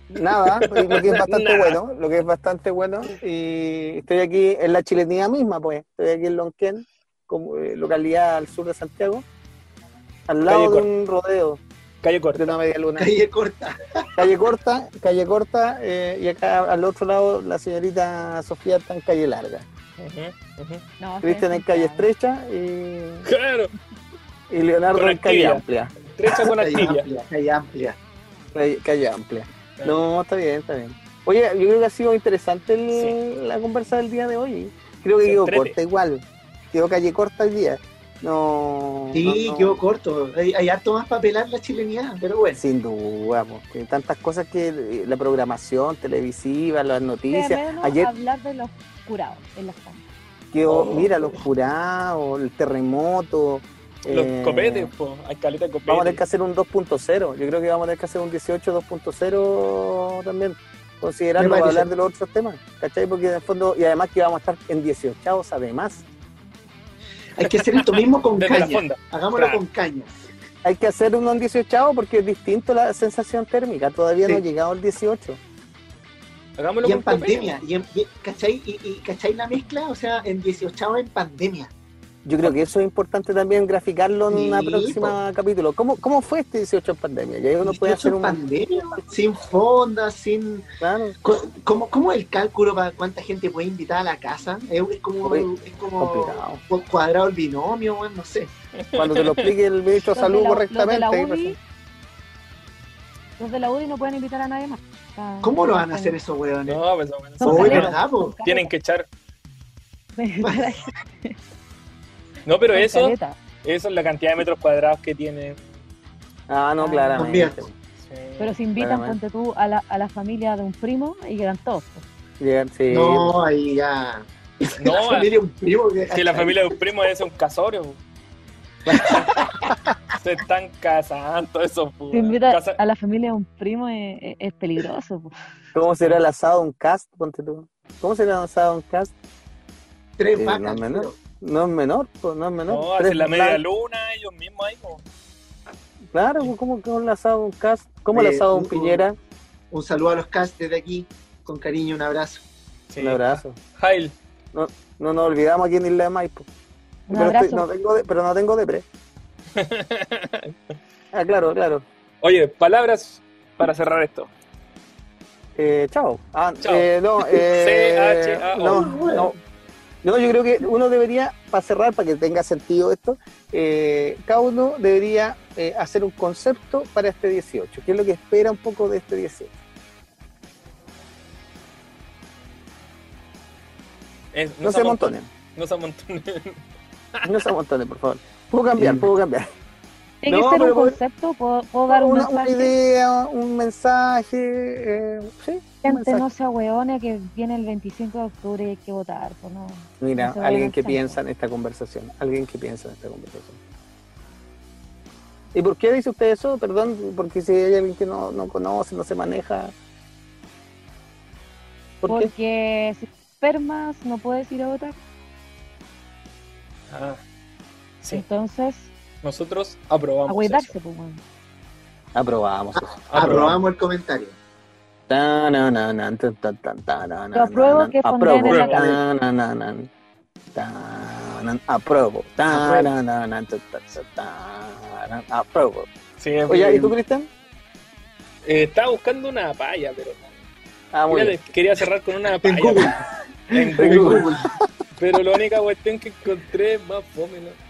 nada, lo que es bastante bueno, lo que es bastante bueno. Y estoy aquí en la chilenía misma, pues. Estoy aquí en Lonquén, como, eh, localidad al sur de Santiago, al lado de un rodeo. Calle corta. una media luna. Calle corta. Calle corta, calle corta, eh, y acá al otro lado la señorita Sofía está en calle larga. Cristian en calle estrecha y. Claro. Y Leonardo en calle amplia. Estrecha con calle amplia. Calle amplia. Calle, amplia. No, está bien, está bien. Oye, yo creo que ha sido interesante la conversa del día de hoy. Creo que quedó corta igual. Quedó calle corta el día. No. Sí, quedó corto. Hay, harto más para pelar la chilenidad, pero bueno. Sin duda, porque tantas cosas que eh, la programación televisiva, las noticias. Ayer hablar de los curados en las cámaras. Quedó, oh. Mira, los curados, el terremoto. Los eh, copetes, pues, hay caleta de copetes. Vamos a tener que hacer un 2.0. Yo creo que vamos a tener que hacer un 18 2.0 también considerando para hablar de los otros temas, ¿cachai? Porque en el fondo, y además que vamos a estar en 18 además. Hay que hacer esto mismo con caña. Hagámoslo con caña. Hay que hacer uno en 18 porque es distinto la sensación térmica. Todavía no ha llegado el 18. Hagámoslo y en pandemia. Y, ¿cachai? Y, ¿cachai la mezcla? O sea, en 18 en pandemia. Yo creo que eso es importante también graficarlo en un próximo capítulo. ¿Cómo, ¿Cómo fue este 18 en pandemia? Ya uno puede hacer un... pandemia, sin fondas, sin... Claro. ¿Cómo, ¿Cómo el cálculo para cuánta gente puede invitar a la casa? Es, como, es como cuadrado el binomio, no sé. Cuando te lo explique el ministro de Salud correctamente. Los de, la UDI, los de la UDI no pueden invitar a nadie más. ¿Cómo lo van a hacer esos weones? No, pues son verdad, Tienen que echar... No, pero eso, eso es la cantidad de metros cuadrados que tiene. Ah, no, claramente. Pero si invitan, ponte tú, a la, a la familia de un primo y quedan todos. Llegan, sí. No, ahí ya. No, la familia de un primo. Que, la familia de un primo es un casorio. Se están casando, eso. Si invita a la familia de un primo es, es, peligroso. ¿Cómo será el asado de un cast? Ponte tú. ¿Cómo será el asado de un cast? Tres vacas. No es menor, pues no es menor. No, hacen la media luna ellos mismos ahí, Claro, pues, ¿cómo que un asado un cast? ¿Cómo el asado un Piñera? Un saludo a los cast desde aquí, con cariño, un abrazo. Un abrazo. Jail. No, no nos olvidamos aquí en Isla de Maipo. pero, no tengo de, pero no tengo depre. ah, claro, claro. Oye, palabras para cerrar esto. Eh, chao. Ah, chao. Eh, no, eh, C -H -A -O. no, no, no, yo creo que uno debería, para cerrar, para que tenga sentido esto, eh, cada uno debería eh, hacer un concepto para este 18. ¿Qué es lo que espera un poco de este 18? no, se amontonen. No se amontonen. no se amontonen, por favor. Puedo cambiar, puedo cambiar. Tiene que ser un concepto, puedo, dar una, una, idea, un mensaje. Eh, sí, Gente, no sea hueona que viene el 25 de octubre y hay que votar. Pues no, Mira, alguien que piensa en esta conversación. Alguien que piensa en esta conversación. ¿Y por qué dice usted eso? Perdón, porque si hay alguien que no, no conoce, no se maneja. porque si enfermas no puedes ir a votar. Ah, sí. Entonces, nosotros aprobamos. Pues, Aprobamos eso. Aprobamos el comentario. Yo apruebo que apruebo. en la Apruebo. Apruebo. Sí, Oye, ¿y tú, Cristian? Eh, estaba buscando una palla, pero. Ah, muy quería, quería cerrar con una palla. En Google. En Google. Pero la única cuestión que encontré es más fome, ¿no?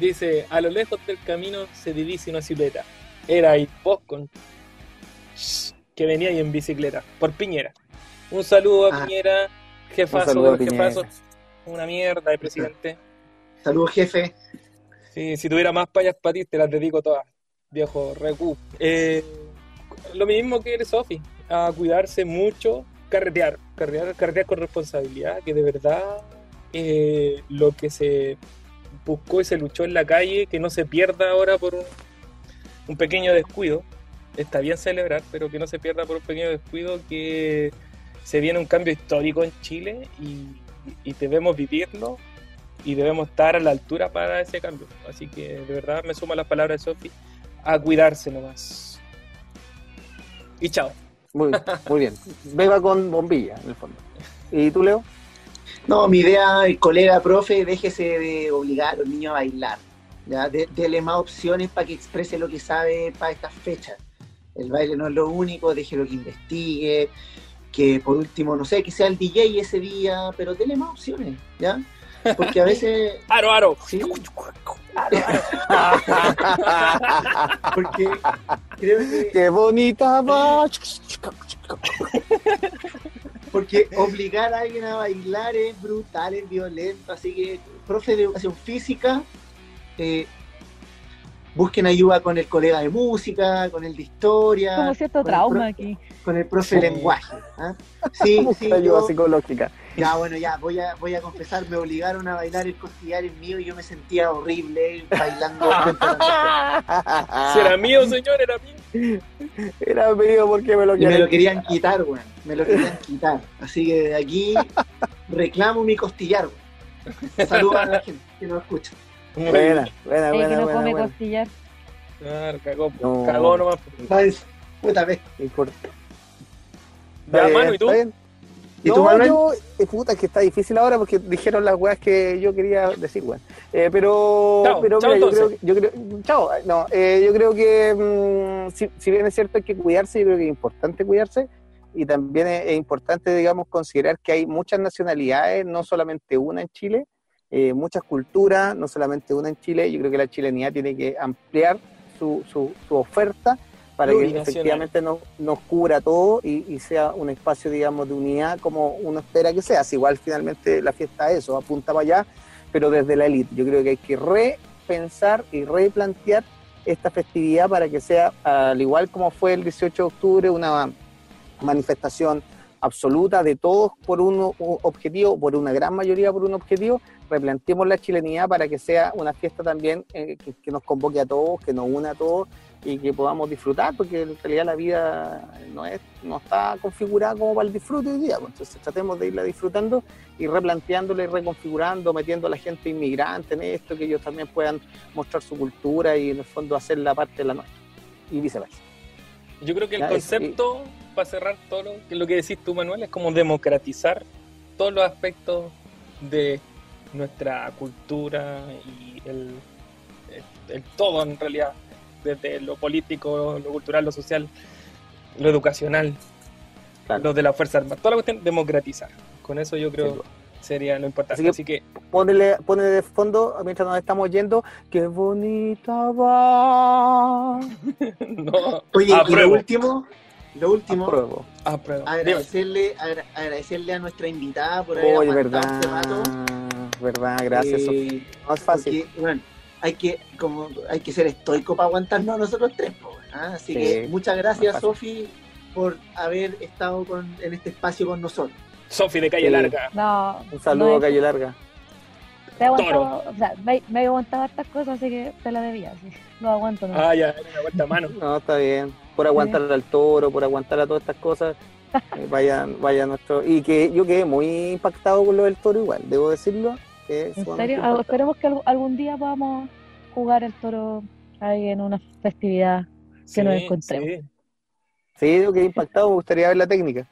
Dice, a lo lejos del camino se divise una silueta. Era el vos con que venía ahí en bicicleta, por Piñera. Un saludo a ah. Piñera, jefazo de jefazo. Una mierda de presidente. Saludos, jefe. Sí, si tuviera más payas para ti, te las dedico todas, viejo recu. Eh, lo mismo que eres, Sofi, a cuidarse mucho, carretear, carretear, carretear con responsabilidad, que de verdad eh, lo que se buscó y se luchó en la calle, que no se pierda ahora por un, pequeño descuido. Está bien celebrar, pero que no se pierda por un pequeño descuido, que se viene un cambio histórico en Chile y, debemos vivirlo y debemos estar a la altura para ese cambio. Así que de verdad me suma las palabras de Sofi a cuidarse nomás. Y chao. Muy, muy bien. Beba con bombilla, en el fondo. ¿Y tú, Leo? No, mi idea, el colega profe, déjese de obligar a los niños a bailar. ¿ya? dele más opciones para que exprese lo que sabe para estas fechas. El baile no es lo único, déjelo que investigue, que por último, no sé, que sea el DJ ese día, pero dele más opciones, ¿ya? Porque a veces... ¡Aro, aro! ¿Sí? Porque creo que... ¡Qué bonita va! Porque obligar a alguien a bailar es brutal, es violento. Así que, profe de educación física, eh, busquen ayuda con el colega de música, con el de historia. Como cierto trauma aquí. Con el profe de lenguaje. ¿ah? Sí, sí. ayuda psicológica. Ya, bueno, ya, voy a, voy a confesar, me obligaron a bailar el costillar en mío y yo me sentía horrible bailando. ¿Será mío, señor? ¿Era mío? Era mío porque me lo querían, me lo querían quitar, weón. Me lo querían quitar. Así que de aquí reclamo mi costillar, weón. Saludos a la gente que nos escucha. Buena, buena, buena. que no buena, come costillar. Claro, cagó, no. cagó nomás. Puta vez. Ya, mano, ¿y tú? ¿Y no, tú, Manuel? yo, eh, puta, que está difícil ahora porque dijeron las weas que yo quería decir, weón. Eh, pero, chao, pero chao, yo, creo, yo creo, chao, no, eh, yo creo que mm, si, si, bien es cierto hay que cuidarse, yo creo que es importante cuidarse y también es, importante, digamos, considerar que hay muchas nacionalidades, no solamente una en Chile, eh, muchas culturas, no solamente una en Chile, yo creo que la chilenidad tiene que ampliar su, su, su oferta para que efectivamente nos, nos cubra todo y, sea un espacio, digamos, de unidad como uno espera que sea. Si igual finalmente la fiesta es eso, apunta para allá, pero desde la élite. Yo creo que hay que repensar y replantear esta festividad para que sea, al igual como fue el 18 de octubre, una manifestación absoluta de todos por un objetivo, por una gran mayoría por un objetivo, replanteemos la chilenidad para que sea una fiesta también eh, que, que, nos convoque a todos, que nos una a todos y que podamos disfrutar, porque en realidad la vida no, es, no está configurada como para el disfrute hoy día. Pues. Entonces tratemos de irla disfrutando y replanteándola y reconfigurando, metiendo a la gente inmigrante en esto, que ellos también puedan mostrar su cultura y en el fondo hacer la parte de la nuestra. Y viceversa. Yo creo que el concepto, para cerrar todo lo, lo que decís tú, Manuel, es como democratizar todos los aspectos de nuestra cultura y el, el todo en realidad desde lo político, lo cultural, lo social, lo educacional, lo de la Fuerza Armada, toda la cuestión, democratizar. Con eso yo creo sería lo importante. Así que, ponele, de fondo, mientras nos estamos yendo, qué bonita va. no, Oye, y lo último, lo último, Apruebo. Agradecerle, agradecerle a nuestra invitada por haber Oye, verdad. verdad, gracias. Eh, no es fácil. bueno, hay que, como, hay que ser estoico para aguantarnos nosotros tres. ¿ah? Así que muchas gracias, Sofi, por haber estado con, en este espacio con nosotros. Sofi de Calle Larga. No, Un saludo Calle Larga. Te aguantado, o sea, me, me he aguantado estas cosas, así que te la debía. Sí. Lo aguanto. ¿no? Ah, ya, me aguanta mano. no, está bien. Por aguantar al toro, por aguantar a todas estas cosas. Eh, vayan, vayan nuestro. Y que yo quedé muy impactado con lo del toro, igual, debo decirlo. ¿En serio? Ah, esperemos que algún día podamos jugar el toro ahí en una festividad que nos encontremos. Sí. sí, yo quedé impactado, me gustaría ver la técnica.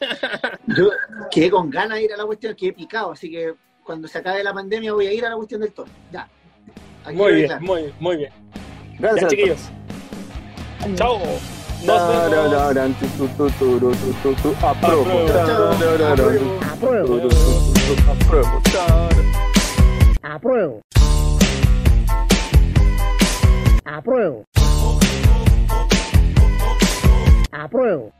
Yo quedé con ganas de ir a la cuestión, quedé picado, así que cuando se acabe la pandemia voy a ir a la cuestión del toro. Ya. muy bien, muy, muy bien. Gracias, chiquillos. Chao. Nos Apruebo. Apruebo. Apruebo.